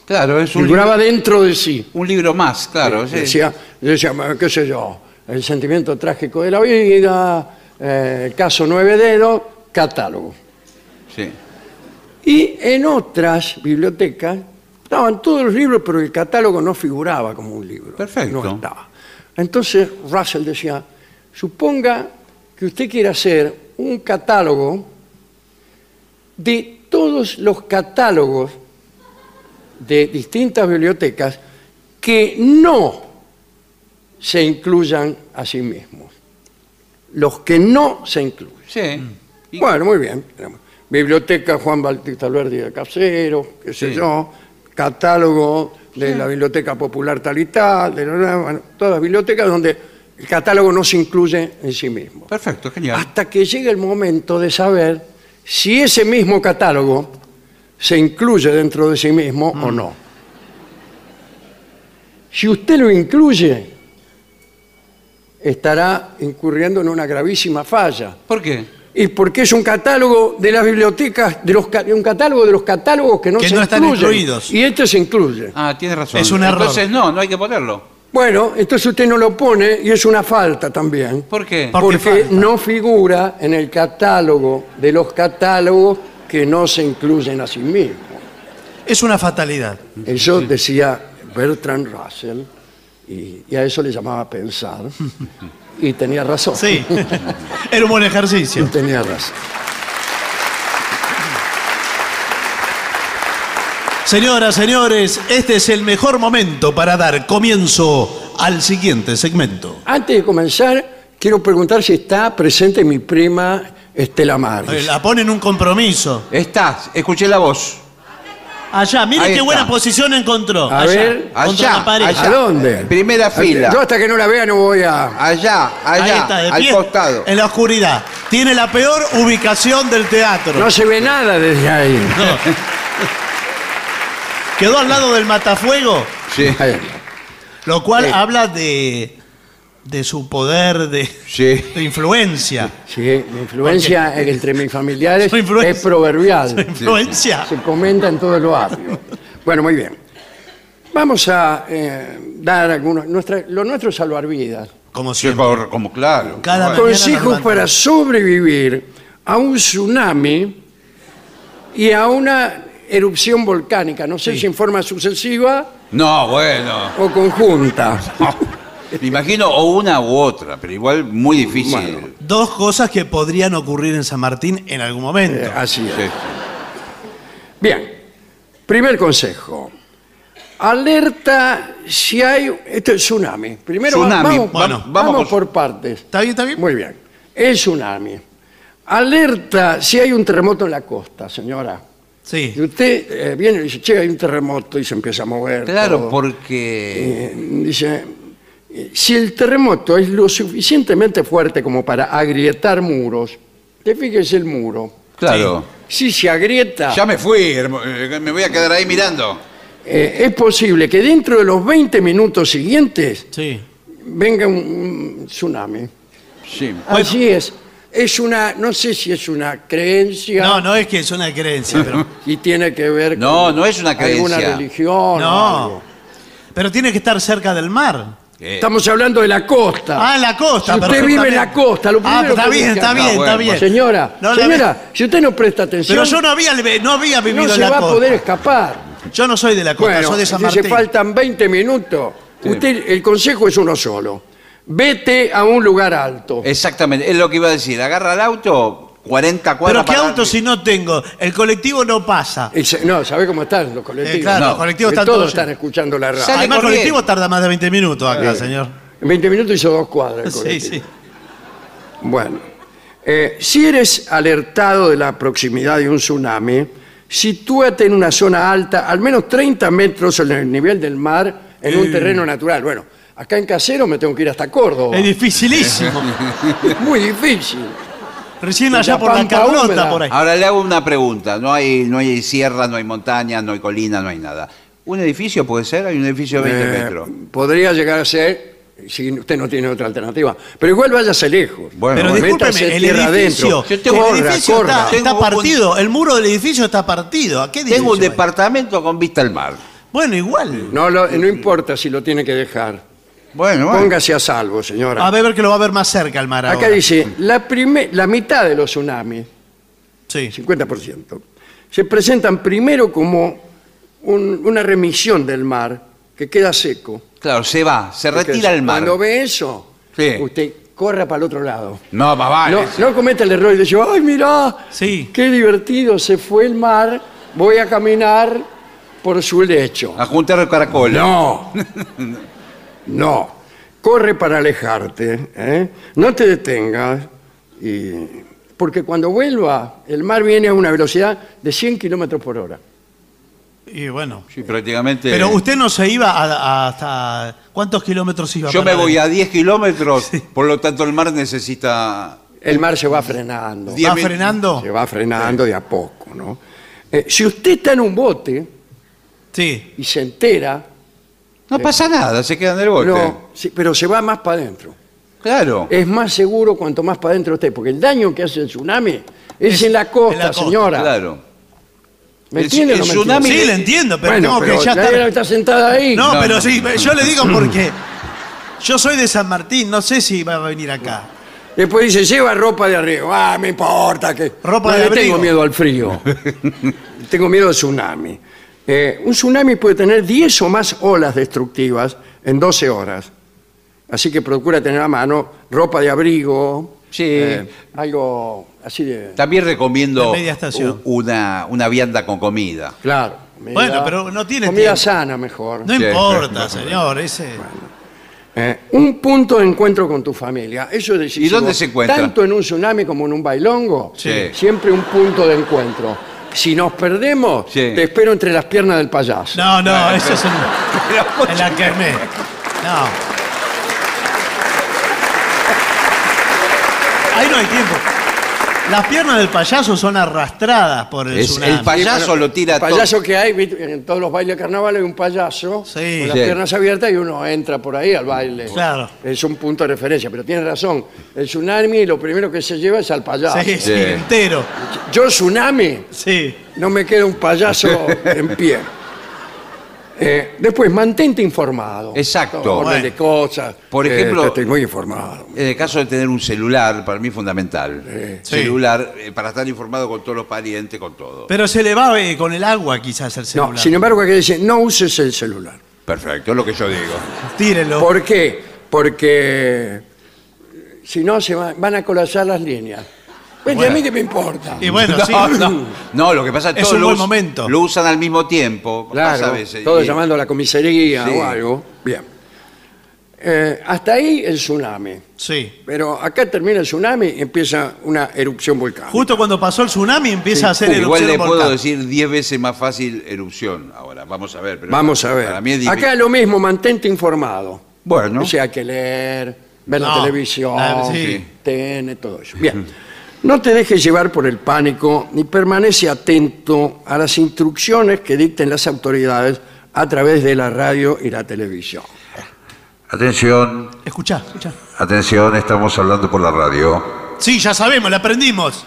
Claro, es un, figuraba dentro de sí. un libro más, claro. sí. Decía, decía, qué sé yo, el sentimiento trágico de la vida, eh, el caso nueve dedos, catálogo. Sí. Y en otras bibliotecas estaban todos los libros, pero el catálogo no figuraba como un libro. Perfecto. No estaba. Entonces Russell decía, suponga que usted quiere hacer un catálogo de todos los catálogos de distintas bibliotecas que no se incluyan a sí mismos. Los que no se incluyen. Sí. Bueno, muy bien. Biblioteca Juan Bautista Alberdi de Casero, qué sé Sí. yo, catálogo de la Biblioteca Popular tal y tal, de bueno, todas bibliotecas donde el catálogo no se incluye en sí mismo. Perfecto, genial. Hasta que llegue el momento de saber si ese mismo catálogo se incluye dentro de sí mismo o no. Si usted lo incluye, estará incurriendo en una gravísima falla. ¿Por qué? Y porque es un catálogo de las bibliotecas, de los, ca- un catálogo de los catálogos que no Que se no están incluyen. incluidos. Y este se incluye. Ah, tiene razón. Es un error. Entonces no, no hay que ponerlo. Bueno, entonces usted no lo pone y es una falta también. ¿Por qué? Por- Porque falta. no figura en el catálogo de los catálogos que no se incluyen a sí mismos. Es una fatalidad. Eso decía Bertrand Russell y, y a eso le llamaba pensar. Y tenía razón. Sí. Era un buen Y ejercicio. tenía razón. Señoras, señores, este es el mejor momento para dar comienzo al siguiente segmento. Antes de comenzar, quiero preguntar si está presente mi prima Estela Maris. Eh, La ponen un compromiso. Estás, escuché la voz. Allá, mire Ahí qué está. buena posición encontró. A Allá, ver. contra Allá, la pared. allá. ¿A dónde? Primera fila. Yo hasta que no la vea no voy a... Allá, Ahí allá, está, de al pie, costado. En la oscuridad. Tiene la peor ubicación del teatro. No se ve nada desde ahí. No. Quedó al lado del matafuego, Sí, Ahí. lo cual Sí. habla de, de su poder de, sí. de influencia. Sí, mi influencia entre mis familiares es proverbial. Su influencia. Se comenta en todo el barrio. Bueno, muy bien. Vamos a eh, dar algunos... Nuestra, lo nuestro es salvar vidas. Como siempre. como, como claro. Cada Consejos para sobrevivir a un tsunami y a una erupción volcánica. No sé Sí. si en forma sucesiva No, bueno. o conjunta. Me imagino o una u otra, pero igual muy difícil. Bueno. Dos cosas que podrían ocurrir en San Martín en algún momento. Eh, así es. Sí. Bien, primer consejo. Alerta si hay... Esto es tsunami. Primero Tsunami. vamos, Bueno, vamos, vamos por partes. ¿Está bien, está bien? Muy bien. El tsunami. Alerta si hay un terremoto en la costa, señora. Sí. Y usted eh, viene y dice, che, hay un terremoto y se empieza a mover. Claro, todo. porque. Eh, dice, si el terremoto es lo suficientemente fuerte como para agrietar muros, te fíjese el muro. Claro. Si se agrieta, Ya me fui, hermo- eh, me voy a quedar ahí mirando. eh, es posible que dentro de los 20 minutos siguientes Sí. venga un, un tsunami. Sí. Así es. Es una, no sé si es una creencia No, no es que es una creencia, pero. y tiene que ver No, con no es una alguna creencia. religión. o No. algo. Pero tiene que estar cerca del mar. Eh, Estamos hablando de la costa. Ah, la costa. Si usted vive en la costa, lo Ah, primero está que bien, busca- está bien, Ah, está bueno, bien. Señora, No la señora, si usted no presta atención, Pero yo no había, no había vivido no en se la va a costa. poder escapar. Yo no soy de la costa, Bueno, soy de San si Martín. se faltan 20 minutos, usted, el consejo es uno solo. Vete a un lugar alto. Exactamente, es lo que iba a decir. Agarra el auto 40 cuadras. Pero ¿qué para- auto si no tengo? El colectivo no pasa. Y se- no, ¿sabe cómo están los colectivos? Eh, claro, No, los colectivos que están todos todos están llenos. escuchando la radio. Sale Además, el corriendo. colectivo tarda más de 20 minutos acá, Sí. señor. En 20 minutos hizo dos cuadras. el Sí, colectivo. sí. Bueno, eh, si eres alertado de la proximidad de un tsunami, sitúate en una zona alta, al menos 30 metros sobre el nivel del mar, en un Eh. terreno natural. Bueno, acá en Casero me tengo que ir hasta Córdoba. Es dificilísimo. Es muy difícil. Recién La allá por la pampa Carlota, húmeda. por ahí. Ahora le hago una pregunta. No hay, no hay sierra, no hay montaña, no hay colina, no hay nada. ¿Un edificio puede ser? Hay un edificio de 20 Eh, metros. Podría llegar a ser, si usted no tiene otra alternativa. Pero igual váyase lejos. Bueno, Pero bueno. discúlpeme, métase el tierra edificio, adentro. Yo tengo- el Corra, edificio corra. está, está Tengo un- partido, el muro del edificio está partido. ¿A qué Tengo un edificio departamento con vista al mar. Bueno, igual. No, lo- no importa si lo tiene que dejar. Bueno, bueno. Póngase a salvo, señora. A ver que lo va a ver más cerca el mar Acá ahora. dice, la, prime- la mitad de los tsunamis, Sí. 50%, se presentan primero como un- una remisión del mar que queda seco. Claro, se va, se retira el mar. Cuando ve eso, Sí. usted corra para el otro lado. No, más vale. No, no cometa el error de decir, ay, mirá, Sí. qué divertido, se fue el mar, voy a caminar por su lecho. A juntar caracoles. No, no. Corre para alejarte, ¿eh? no te detengas, y- porque cuando vuelva, el mar viene a una velocidad de 100 kilómetros por hora. Y bueno. Sí, prácticamente. Pero usted no se iba a- a- hasta... ¿Cuántos kilómetros iba? Yo para me voy a 10 kilómetros, por lo tanto el mar necesita. El mar se va frenando. Diez ¿Va mil- frenando? Se va frenando de a poco, ¿no? Eh, si usted está en un bote Sí. y se entera, No pasa nada, se queda en el bote. no, sí, pero se va más para adentro. Claro. Es más seguro cuanto más para adentro esté, porque el daño que hace el tsunami es, en la costa, en la costa, señora. Claro. ¿Me El- entiende o el no me tsunami- entiende? Sí, le entiendo, pero bueno, pero que ya la estar... era está sentada ahí. No, No, pero no. sí, yo le digo porque yo soy de San Martín, no sé si va a venir acá. Después dice, lleva ropa de arriba. Ah, me importa que... Ropa no de le abrigo. tengo miedo al frío. tengo miedo al tsunami. Eh, un tsunami puede tener 10 o más olas destructivas en 12 horas. Así que procura tener a mano ropa de abrigo, Sí. eh, algo así de... También recomiendo De media estación. u- una, una vianda con comida. Claro. comida- Bueno, pero no tiene Comida tiempo. sana mejor. No Sí. importa, señor, ese... Eh, un punto de encuentro con tu familia. Eso es decisivo. ¿Y dónde se encuentra? Tanto en un tsunami como en un bailongo. Sí. Siempre un punto de encuentro. Si nos perdemos, Sí. te espero entre las piernas del payaso. No, no, eso es en, en la Kermés. No. Ahí no hay tiempo. Las piernas del payaso son arrastradas por el Es- tsunami. el payaso lo tira El payaso que hay, ¿viste? en todos los bailes de carnaval hay un payaso Sí. con las Sí. piernas abiertas y uno entra por ahí al baile. Claro. Es un punto de referencia, pero tiene razón. El tsunami lo primero que se lleva es al payaso. Sí, sí, Sí. entero. Yo tsunami, Sí. no me queda un payaso en pie. Eh, después, mantente informado. Exacto. Orden de cosas. Por Eh, ejemplo- estoy muy informado. En el caso de tener un celular, para mí es fundamental. Sí. Celular, eh, para estar informado con todos los parientes, con todo. Pero se le va eh, con el agua quizás el celular. No, sin embargo, aquí dice, no uses el celular. Perfecto, es lo que yo digo. Tírenlo. ¿Por qué? Porque si no, se va- van a colapsar las líneas. Pues, ¿y Bueno. a mí qué me importa? Y bueno, no, sí. no, no, lo que pasa es que Es todos un lo, buen us- momento. lo usan al mismo tiempo. a Claro, veces, todos y- llamando a la comisaría Sí. o algo. Bien. Eh, hasta ahí el tsunami. Sí. Pero acá termina el tsunami y empieza una erupción volcánica. Justo cuando pasó el tsunami empieza a hacer Uh, igual erupción le puedo decir 10 veces más fácil erupción ahora. Vamos a ver. pero Vamos a ver. Para mí es. Acá lo mismo, mantente informado. Bueno. O sea, hay que leer, ver la televisión, sí. TN, todo eso. Bien. No te dejes llevar por el pánico ni permanece atento a las instrucciones que dicten las autoridades a través de la radio y la televisión. Atención, Escuchá, escuchá. atención, estamos hablando por la radio. Sí, ya sabemos, la aprendimos.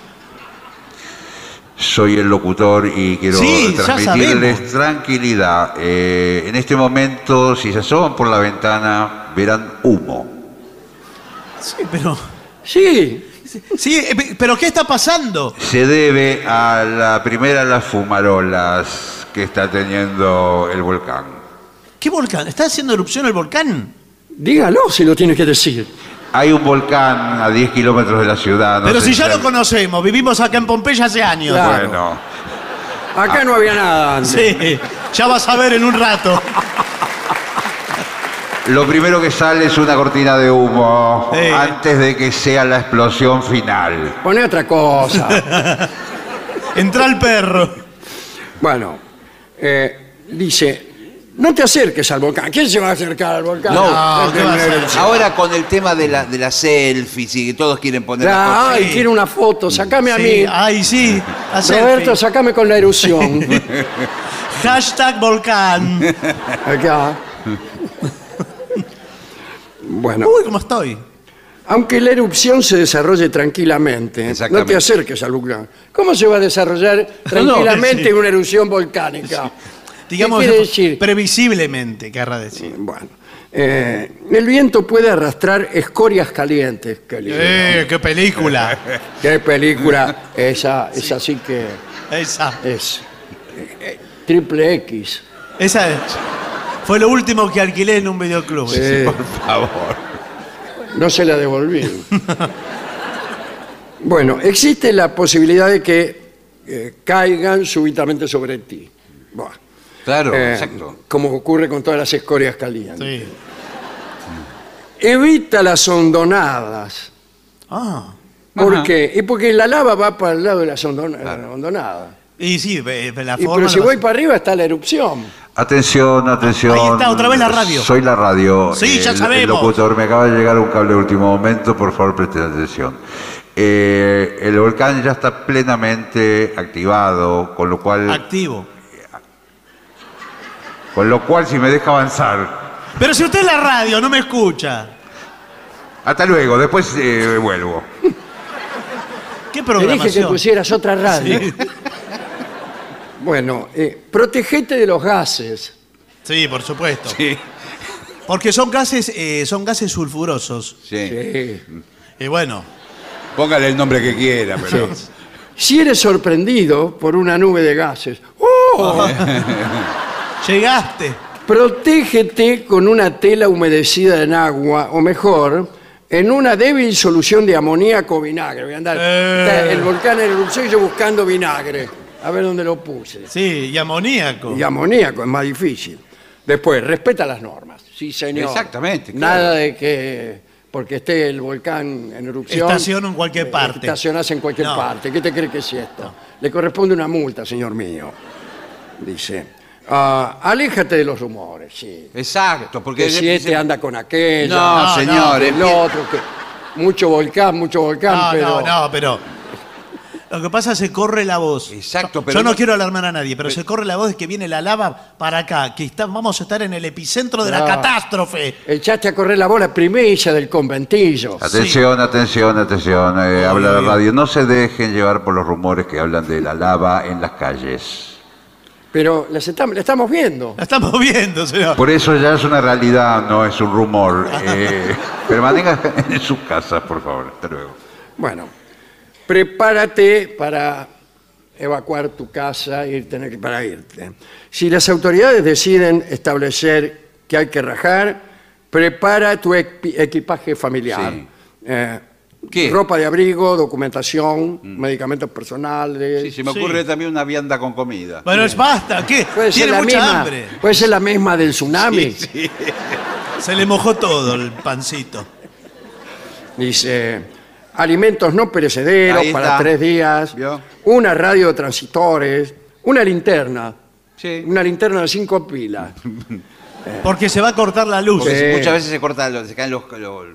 Soy el locutor y quiero Sí, transmitirles tranquilidad. Eh, en este momento, si se asoman por la ventana, verán humo. Sí, pero. Sí, Sí, eh, pe- pero ¿qué está pasando? Se debe a la primera de las fumarolas que está teniendo el volcán. ¿Qué volcán? ¿Está haciendo erupción el volcán? dígalo si lo tienes que decir. Hay un volcán a 10 kilómetros de la ciudad. no Pero si ya sabe- lo conocemos, vivimos acá en Pompeya hace años. Claro. Bueno, Acá no había nada antes. Sí, ya vas a ver en un rato. lo primero que sale es una cortina de humo Sí. antes de que sea la explosión final. Poné otra cosa. Entra el perro. Bueno, eh, dice, no te acerques al volcán. ¿Quién se va a acercar al volcán? No, ¿qué va a hacer? Ahora con el tema de, la, de las selfies y que todos quieren poner las Ah, cosas. ay, quiero una foto, sacame a Sí, mí. ay, sí. a Roberto, selfie. sacame con la erupción. Hashtag volcán. Acá. Bueno, Uy, ¿cómo estoy? aunque la erupción se desarrolle tranquilamente, no Exactamente. te acerques al volcán. ¿Cómo se va a desarrollar tranquilamente sí. una erupción volcánica? Digamos, ¿Qué quiere decir? previsiblemente, querrá decir. Bueno, eh, el viento puede arrastrar escorias calientes. Qué, lindo. ¡Eh, qué película! Qué película esa, esa sí que Esa. es eh, eh, triple X. Esa es- fue lo último que alquilé en un videoclub. Sí. Por favor. No se la devolví. bueno, existe la posibilidad de que eh, caigan súbitamente sobre ti. Buah. Claro, Eh, exacto. Como ocurre con todas las escorias calientes. Sí. Evita las hondonadas. Ah. ¿Por Ajá. qué? Y porque la lava va para el lado de las hondona- hondonadas. Y sí, la Y forma. pero si voy para arriba está la erupción. Atención, atención. Ahí está, otra vez la radio. Soy la radio. Sí, ya sabemos. El locutor, me acaba de llegar un cable de último momento, por favor presten atención. Eh, el volcán ya está plenamente activado, con lo cual, Activo. con lo cual si me deja avanzar. Pero si usted es la radio, no me escucha. Hasta luego, después eh, vuelvo. ¿Qué Te dije que programación? pusieras otra radio. Sí. Bueno, eh, protegete de los gases. Sí, por supuesto. Sí. Porque son gases, eh, son gases sulfurosos. Sí. Sí. Y bueno, Póngale el nombre que quiera, pero. Si eres sorprendido por una nube de gases, ¡oh! llegaste. protégete con una tela humedecida en agua, o mejor, en una débil solución de amoníaco o vinagre. Voy a andar Eh. está el volcán en erupción y yo buscando vinagre. A ver dónde lo puse. Sí, y amoníaco. Y amoníaco es más difícil. Después, respeta las normas. Sí, señor. Exactamente, claro. Nada de que porque esté el volcán en erupción. Estaciono en cualquier eh, parte. Estacionás en cualquier No. parte. ¿Qué te cree que es esto? Le corresponde una multa, señor mío. Dice. ah, aléjate de los rumores, sí. Exacto, porque. Que si este anda con aquella. No, No, señor. el empie- otro, que mucho volcán, mucho volcán, No, pero. no, no, pero. Lo que pasa es que se corre la voz. Exacto, pero Yo no no- quiero alarmar a nadie, pero se corre la voz de que viene la lava para acá, que está- vamos a estar en el epicentro de la No. catástrofe. Echaste a correr la bola primicia del conventillo. Atención, atención, atención. eh, habla la radio. No se dejen llevar por los rumores que hablan de la lava en las calles. Pero las estamos, la estamos viendo. La estamos viendo, señor. Por eso ya es una realidad, no es un rumor. Eh, permanezcan en sus casas, por favor. Hasta luego. Bueno, prepárate para evacuar tu casa y tener que para irte. Si las autoridades deciden establecer que hay que rajar, prepara tu equi- equipaje familiar. Sí. Eh, ¿Qué? Ropa de abrigo, documentación, medicamentos personales. Sí, se me Sí. ocurre también una vianda con comida. Bueno, es basta, ¿qué? Puede Tiene mucha misma, hambre. puede ser la misma del tsunami. Sí, sí. Se le mojó todo el pancito. Dice, alimentos no perecederos Ahí para está. tres días, ¿Vio? una radio de transitores, una linterna, Sí. una linterna de cinco pilas. Porque se va a cortar la luz. Porque Sí. muchas veces se corta, lo- se caen los, los-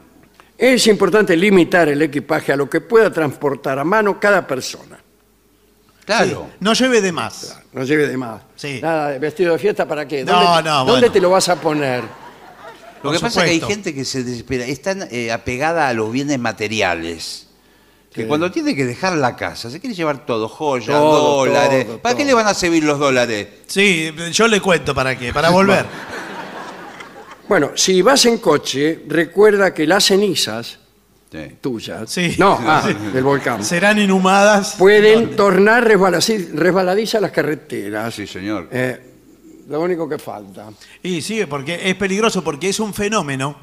Es importante limitar el equipaje a lo que pueda transportar a mano cada persona. Claro. No lleve de más. No lleve de más. Sí. Nada de vestido de fiesta para qué. No, ¿Dónde, no, ¿dónde bueno. te lo vas a poner? Lo Por que pasa es que hay gente que se desespera, es tan eh, apegada a los bienes materiales. Que cuando tiene que dejar la casa, se quiere llevar todo, joyas, Todo, dólares. todo, ¿Para qué le van a servir los dólares? Sí, yo le cuento para qué, para volver. Bueno, si vas en coche, recuerda que las cenizas Sí. tuyas, Sí. no, ah, del volcán, Serán inhumadas. pueden tornar resbaladiz- resbaladizas las carreteras. Sí, señor. Eh, lo único que falta. Y sí, porque es peligroso, porque es un fenómeno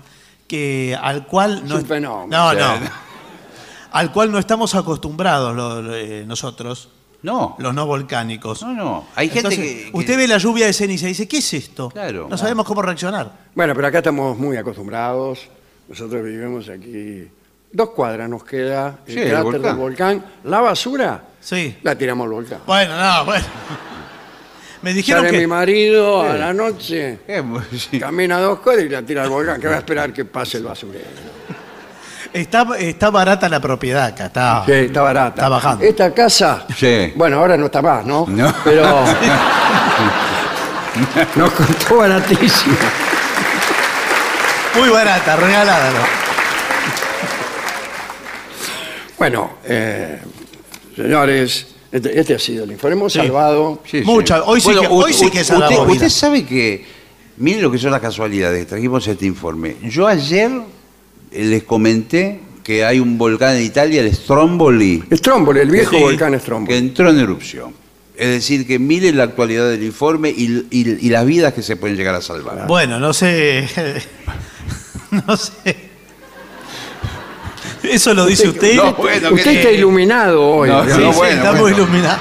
que al cual Es no un fenómeno. No, no. Al cual no estamos acostumbrados lo- lo- eh, nosotros. No. Los no volcánicos. No, no. Hay gente Entonces, que- que- Usted ve la lluvia de ceniza y dice, ¿qué es esto? Claro. No sabemos cómo reaccionar. Bueno, pero acá estamos muy acostumbrados. Nosotros vivimos aquí. Dos cuadras nos queda el Sí, el cráter volcán. del volcán. La basura Sí. la tiramos al volcán. Bueno, no, bueno. Me dijeron Sale que... mi marido a la noche, Eh, sí. camina dos cuadras y la tira al volcán, que va a esperar que pase el basurero. Está, está barata la propiedad acá, está, Sí, está barata. está bajando. Esta casa, Sí. bueno, ahora no está más, ¿no? No. Pero nos costó baratísimo. Muy barata, regalada. ¿no? Bueno, eh, señores, este, este ha sido el informe. Hemos salvado. Sí, sí. Mucha- hoy sí que- hoy sí u- que usted, salvamos usted vidas. sabe que, miren lo que son las casualidades, trajimos este informe. Yo ayer eh, les comenté que hay un volcán en Italia, el Stromboli, Stromboli, el viejo Sí, volcán que Stromboli. entró en erupción. Es decir, que miren la actualidad del informe y, y- y las vidas que se pueden llegar a salvar. Bueno, no sé. no sé. Eso lo dice usted. No, bueno, Usted que- está iluminado hoy. No, Sí, digamos. sí, bueno, estamos bueno. iluminados.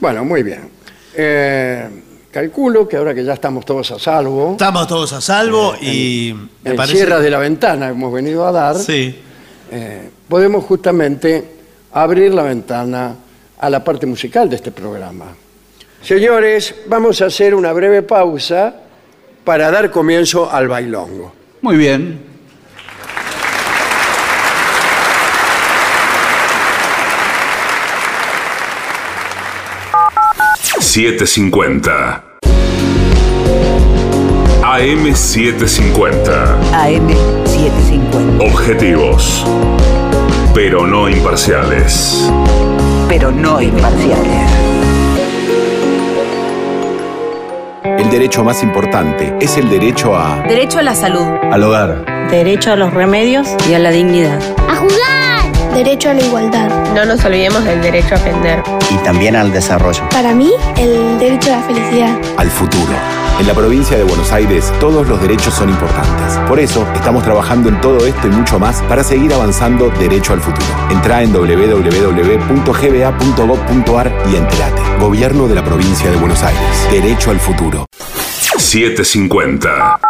Bueno, muy bien. Eh, calculo que ahora que ya estamos todos a salvo, Estamos todos a salvo y me en parece. cierras de la ventana que hemos venido a dar, Sí. eh, podemos justamente abrir la ventana a la parte musical de este programa. Señores, vamos a hacer una breve pausa para dar comienzo al bailongo. Muy bien. 750. AM 750. AM750. Objetivos. Pero no imparciales. Pero no imparciales. El derecho más importante es el derecho a, Derecho a la salud. al hogar. Derecho a los remedios y a la dignidad. ¡A jugar! Derecho a la igualdad. No nos olvidemos del derecho a aprender. Y también al desarrollo. Para mí, el derecho a la felicidad. Al futuro. En la provincia de Buenos Aires, todos los derechos son importantes. Por eso, estamos trabajando en todo esto y mucho más para seguir avanzando derecho al futuro. Entra en www.gba.gov.ar y entérate. Gobierno de la provincia de Buenos Aires. Derecho al futuro. 750.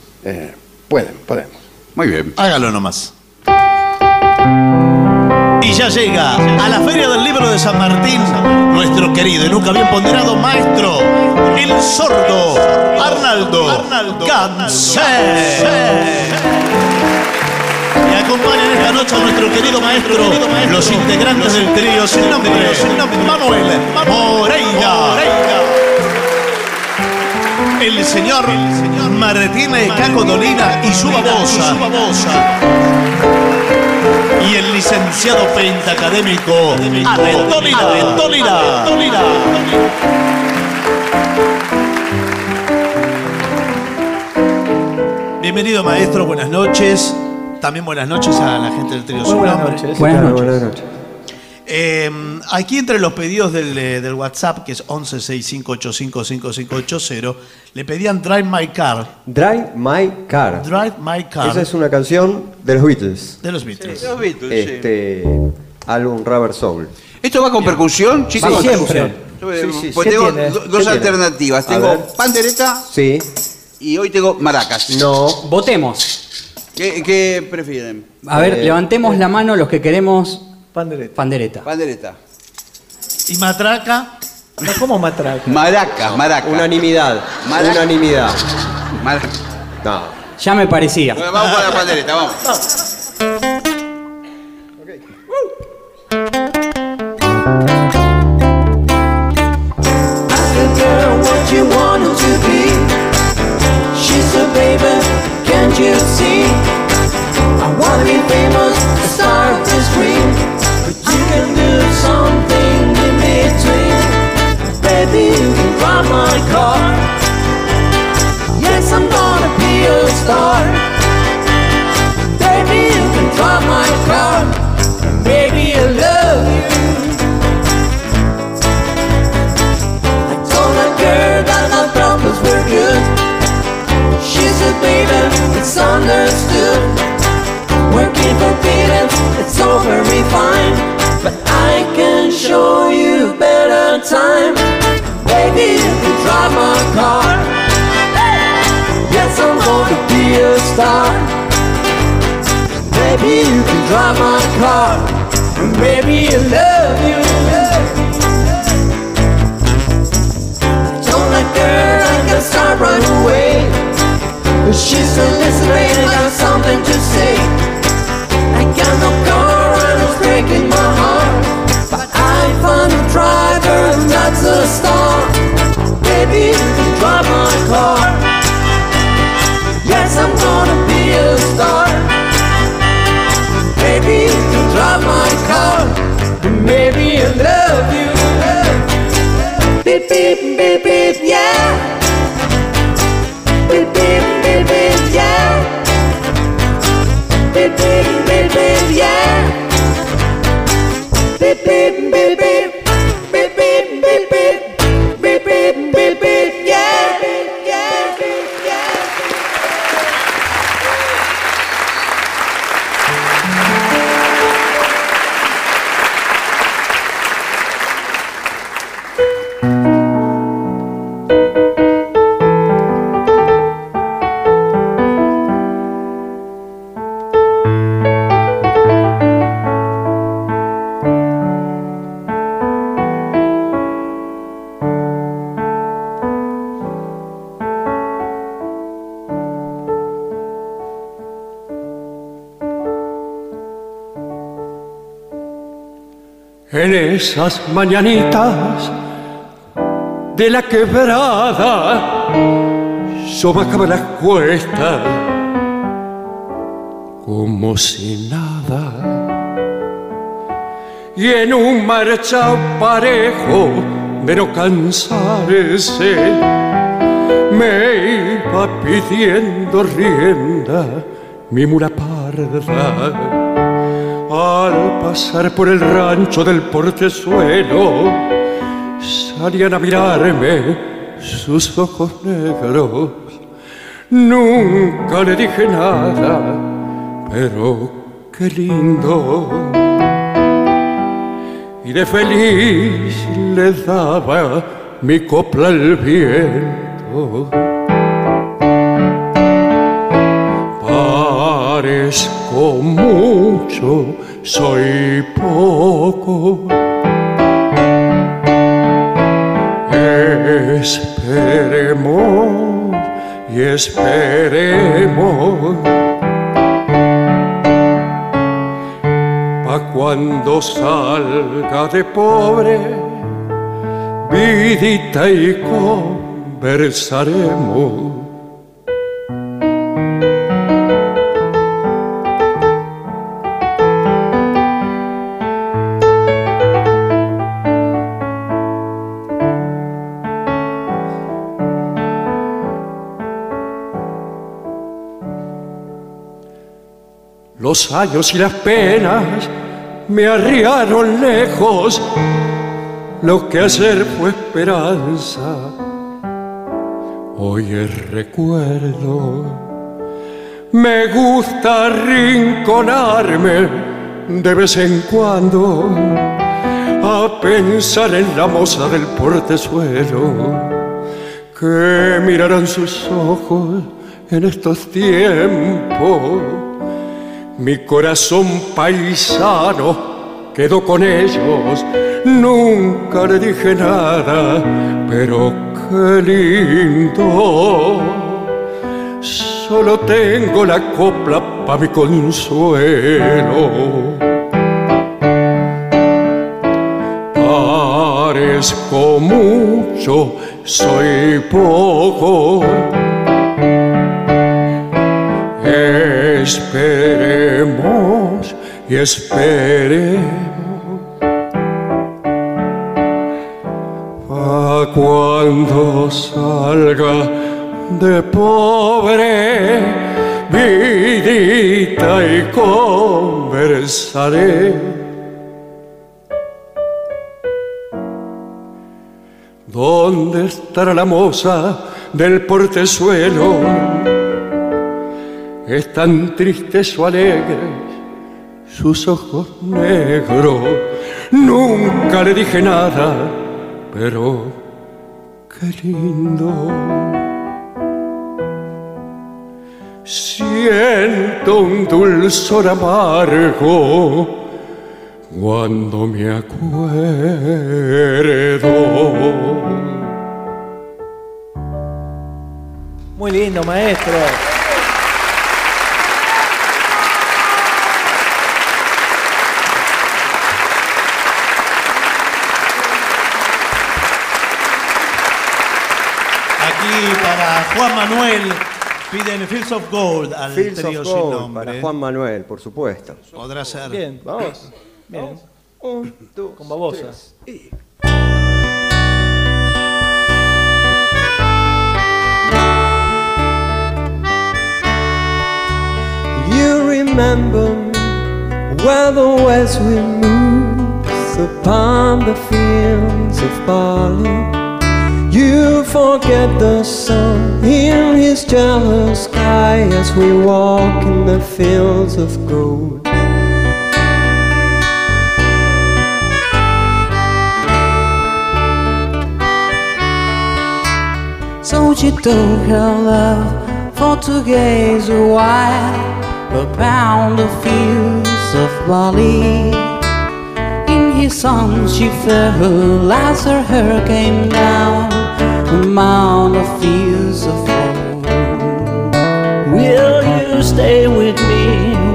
Eh, pueden, podemos. Muy bien. Hágalo nomás. Y ya llega a la Feria del Libro de San Martín nuestro querido y nunca bien ponderado maestro, el sordo Arnaldo, Cancel. Y acompañan esta noche a nuestro querido maestro, los integrantes del trío sin nombre, Manuel Moreira. El señor Martínez Caco Dolina y su babosa. Y el licenciado pentacadémico Alendolina. Dolina. Bienvenido maestro, buenas noches. También buenas noches a la gente del trío buenas noches. Buenas noches. buenas noches. Eh, aquí entre los pedidos del, eh, del WhatsApp, que es 1165855580, le pedían Drive My Car. Drive My Car. Drive My Car. Esa es una canción de los Beatles. De los Beatles. Los Beatles, sí. Este álbum Rubber Soul. ¿Esto va con percusión, chicos? Sí, siempre. Yo, eh, Sí, sí, pues ¿qué tengo dos alternativas. Tengo pandereta Sí. y hoy tengo maracas. No. Votemos. ¿Qué, qué prefieren? A ver, Eh, levantemos la mano los que queremos Pandereta. pandereta. Pandereta. Y Matraca. No, ¿Cómo matraca? Maracas, maracas. Unanimidad. Maraca. Unanimidad. Maraca. No. Ya me parecía. Bueno, vamos con la pandereta, vamos. Girl people, it's understood. Working for people, it's over refined. But I can show you better time. Baby, you can drive my car. Yes, I'm gonna be a star. Baby, you can drive my car. And baby, I love you. Love you. Don't let go, I can start right away. She's so I got something to say. I got no car and it's breaking my heart. But I found a driver and that's a. Baby, drive my car. Yes, I'm gonna be a star. Baby, drive my car. Maybe I love you. Beep, beep, beep, beep, yeah. En esas mañanitas de la quebrada, yo bajaba las cuestas como si nada. Y en un marchao parejo de no cansarse, me iba pidiendo rienda mi mula parda. Al pasar por el rancho del portezuelo, salían a mirarme sus ojos negros. Nunca le dije nada, pero qué lindo. Y de feliz le daba mi copla al viento. Parezco mucho, soy poco. Esperemos y esperemos. Pa' cuando salga de pobre, vidita y conversaremos. Los años y las penas me arriaron lejos. Lo que ayer fue esperanza, hoy es recuerdo. Me gusta rinconarme de vez en cuando a pensar en la moza del portezuelo que mirarán sus ojos en estos tiempos. Mi corazón paisano quedó con ellos, nunca le dije nada, pero qué lindo. Solo tengo la copla pa' mi consuelo. Parezco mucho, soy poco. Esperemos y esperemos a cuando salga de pobre vidita y conversaré. ¿Dónde estará la moza del portezuelo? Es tan triste o alegre, sus ojos negros. Nunca le dije nada, pero qué lindo. Si siento un dulzor amargo cuando me acuerdo. Muy lindo, maestro. Aquí para Juan Manuel piden Fields of Gold al Fields of trío sin Gold nombre. para Juan Manuel, por supuesto. Podrá ser. Bien, vamos. Bien. Un, dos, Con babosa. tres, y- You remember me where the west wind moves upon the fields of barley. You forget the sun in his jealous sky as we walk in the fields of gold. So she took her love for to gaze a while upon the fields of Bali. In his arms she fell as her hair came down among the fields of gold. Will you stay with me?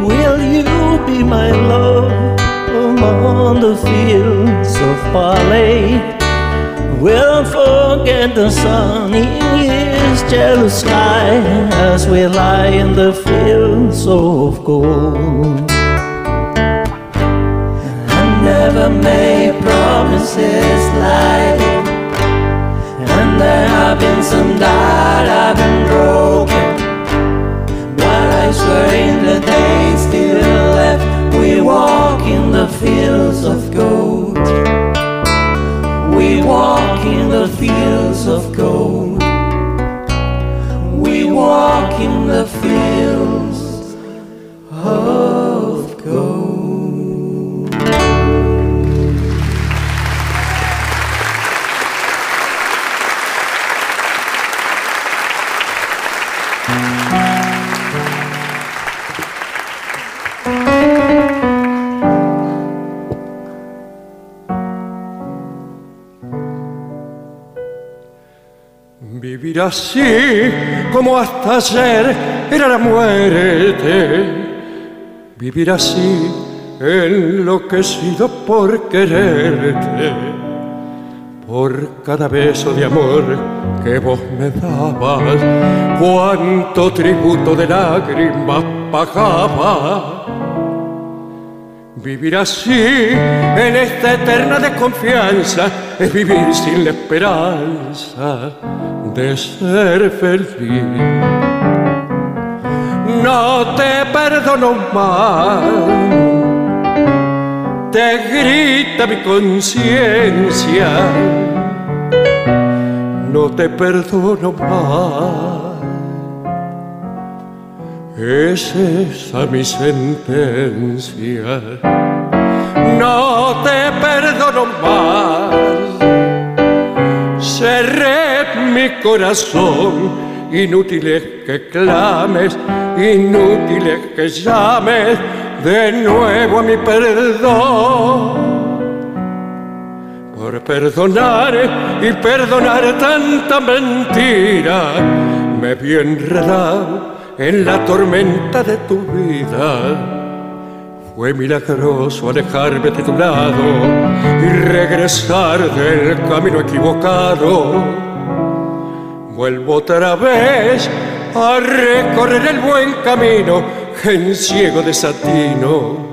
Will you be my love among the fields of barley? We'll forget the sun in his jealous sky as we lie in the fields of gold. I never made promises and there have been some that have been broken. But I swear in the days still left, we walk in the fields of gold. We walk in the fields of gold. We walk in the fields of Vivir así como hasta ayer era la muerte. Vivir así enloquecido por quererte. Por cada beso de amor que vos me dabas, cuánto tributo de lágrimas pagaba. Vivir así en esta eterna desconfianza es vivir sin la esperanza de ser feliz. No te perdono más, te grita mi conciencia. No te perdono más. Es esa mi sentencia. No te perdono más. Cerré mi corazón. Inútil es que clames, inútil es que llames de nuevo a mi perdón. Por perdonar y perdonar tanta mentira, me vi en la tormenta de tu vida. Fue milagroso alejarme de tu lado y regresar del camino equivocado. Vuelvo otra vez a recorrer el buen camino en ciego desatino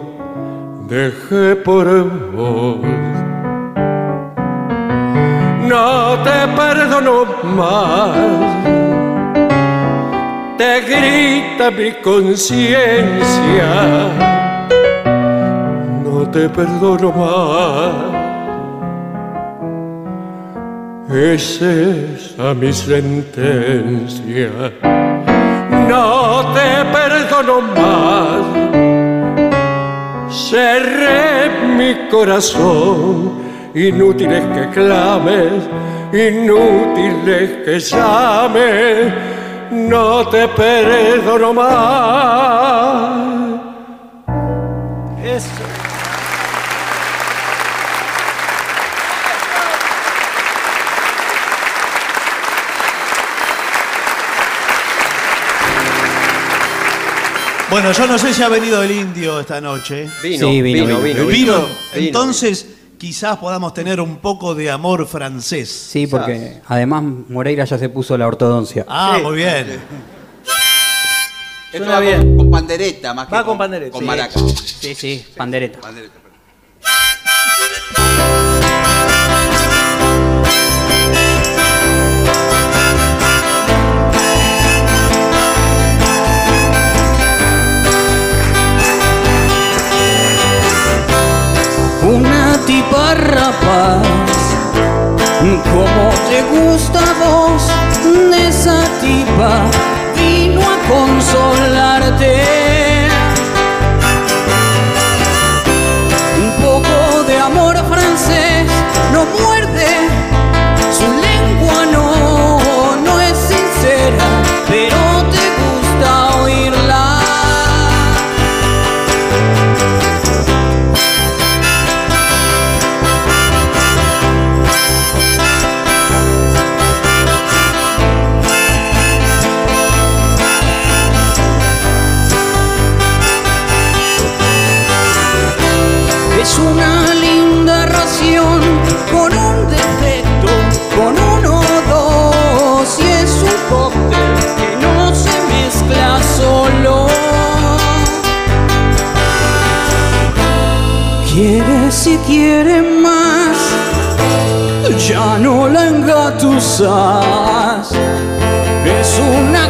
dejé por vos. No te perdono más te grita mi conciencia. No te perdono más. Es esa mi sentencia. No te perdono más. Cerré mi corazón. Inútil es que clames, inútil es que llames no te perdono más. Eso. Bueno, yo no sé si ha venido el indio esta noche. Vino, Sí, vino, vino, vino, ¿Vino? vino. Entonces, quizás podamos tener un poco de amor francés. Sí, porque además Moreira ya se puso la ortodoncia. Ah, muy bien. Esto va con, con pandereta más que Va con pandereta, Con sí. maraca. Sí, sí, pandereta. Una tipa rapaz, como te gusta vos, esa tipa vino a consolarte. Un poco de amor francés no muerde, su lengua no, no es sincera, pero si quiere más, ya no la engatusas. Es una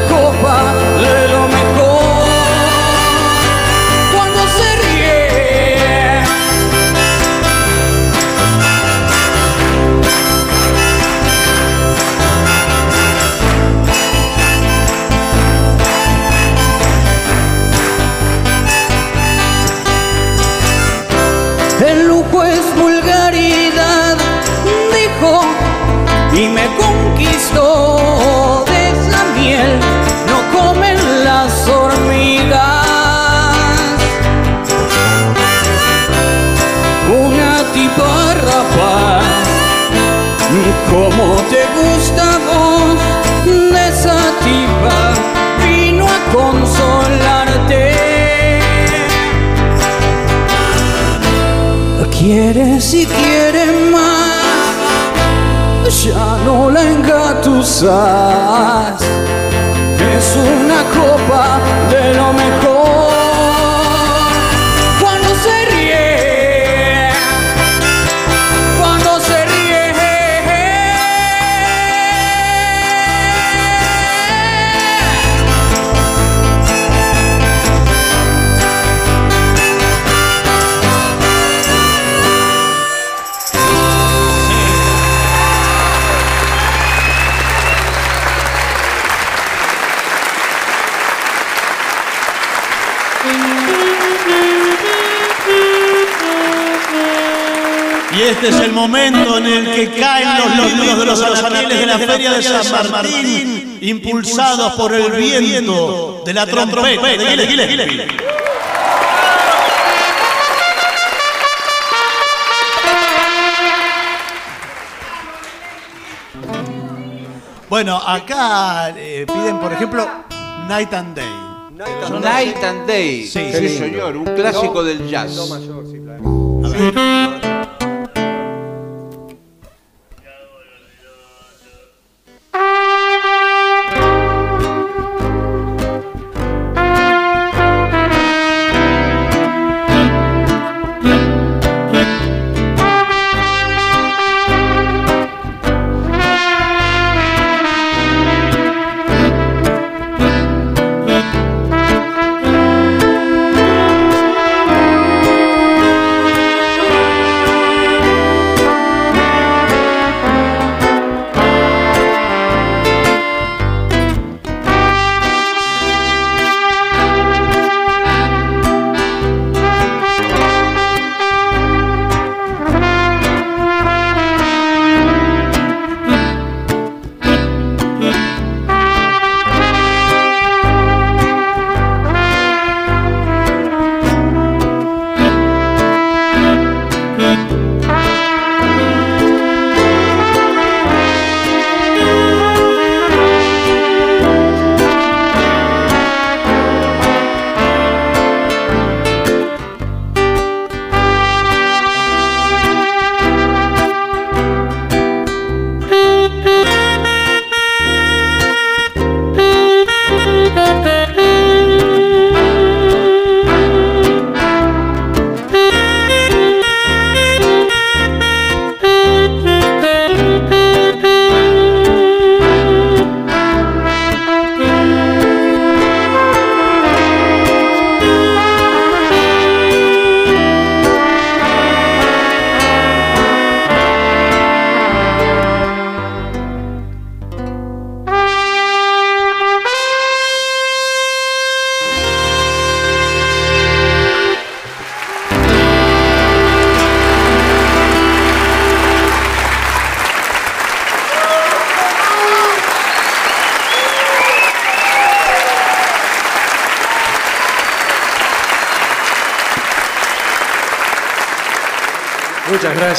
Si quiere más, ya no la engatusas. Es una copa de lo mejor. Este es el momento en el que caen los libros de los anaqueles de la Feria de San Martín, impulsados por el viento de la trompeta. Bueno, acá eh, piden, por ejemplo, Night and Day. No Night and Day. Sí, Sí, sí. señor, un clásico del jazz. ríe.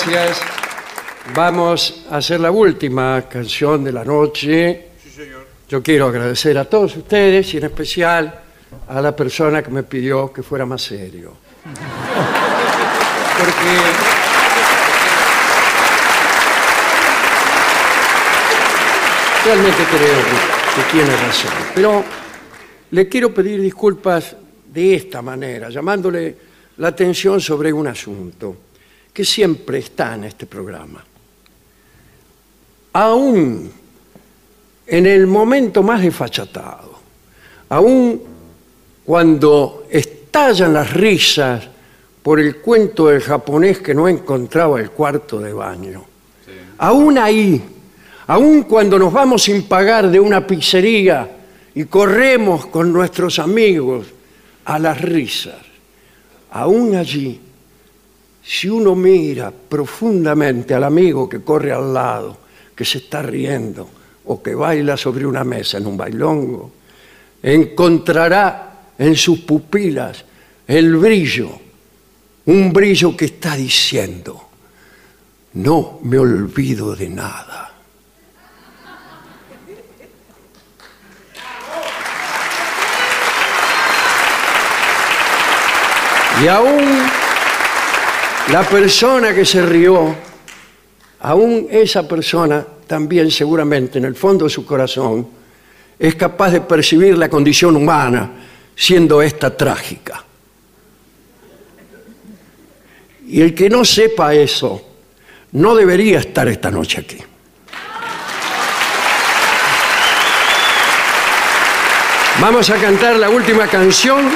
Gracias. Vamos a hacer la última canción de la noche. Yo quiero agradecer a todos ustedes y en especial a la persona que me pidió que fuera más serio. Porque realmente creo que, que tiene razón. Pero le quiero pedir disculpas de esta manera, llamándole la atención sobre un asunto que siempre está en este programa. Aún en el momento más desfachatado, aún cuando estallan las risas por el cuento del japonés que no encontraba el cuarto de baño, aún ahí, aún cuando nos vamos sin pagar de una pizzería y corremos con nuestros amigos a las risas, aún allí, si uno mira profundamente al amigo que corre al lado, que se está riendo o que baila sobre una mesa en un bailongo, encontrará en sus pupilas el brillo, un brillo que está diciendo, no me olvido de nada. Y aún la persona que se rió, aún esa persona también seguramente en el fondo de su corazón es capaz de percibir la condición humana siendo esta trágica. Y el que no sepa eso no debería estar esta noche aquí. Vamos a cantar la última canción,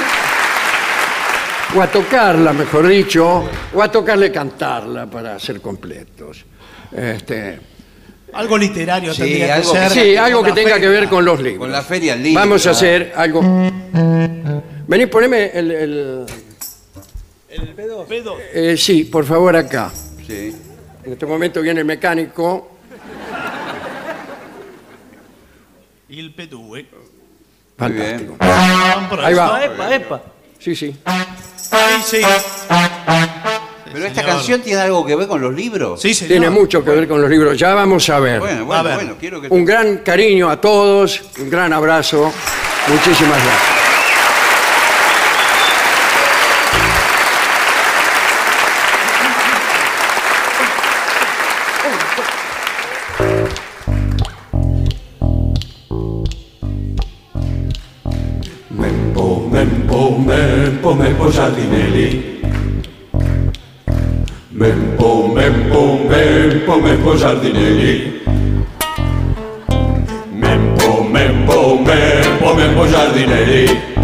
o a tocarla, mejor dicho, o a tocarle cantarla para ser completos. Este, Algo literario Sí, tendría que algo ser. sí, algo que tenga feria. que ver con los libros. Con la feria del libro. Vamos a hacer algo. Vení, poneme el. el- Pedo. eh, sí, por favor, acá. Sí. En este momento viene el mecánico. Il pedue. Fantástico. Compro Ahí esto. va. Epa, epa. Sí, sí. Sí, sí. Pero esta señor. canción tiene algo que ver con los libros. Sí, señor. Tiene mucho que ver con los libros. Ya vamos a ver. Bueno, A bueno, ver. bueno, quiero que... Un gran cariño a todos, un gran abrazo. Muchísimas gracias. Mempo, mempo, mempo, mempo giardinelli. Mempo, mempo, mempo, mempo giardinelli.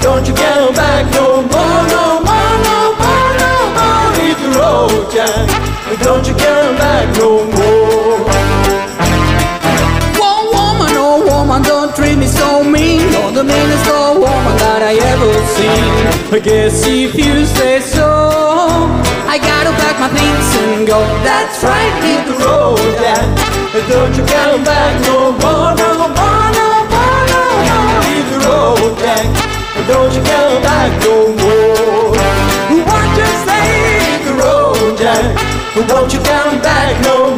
Don't you come back no more, no more, no more, no more. Hit the road, Jack. Don't you come back no more. One woman, oh woman, don't treat me so mean. You're the meanest old woman that I ever seen. I guess if you say so, I gotta pack my things and go. that's right, hit the road, Jack. Don't you come back no more, no Don't you come back no more. What you? Hit the road. Won't you come back no more,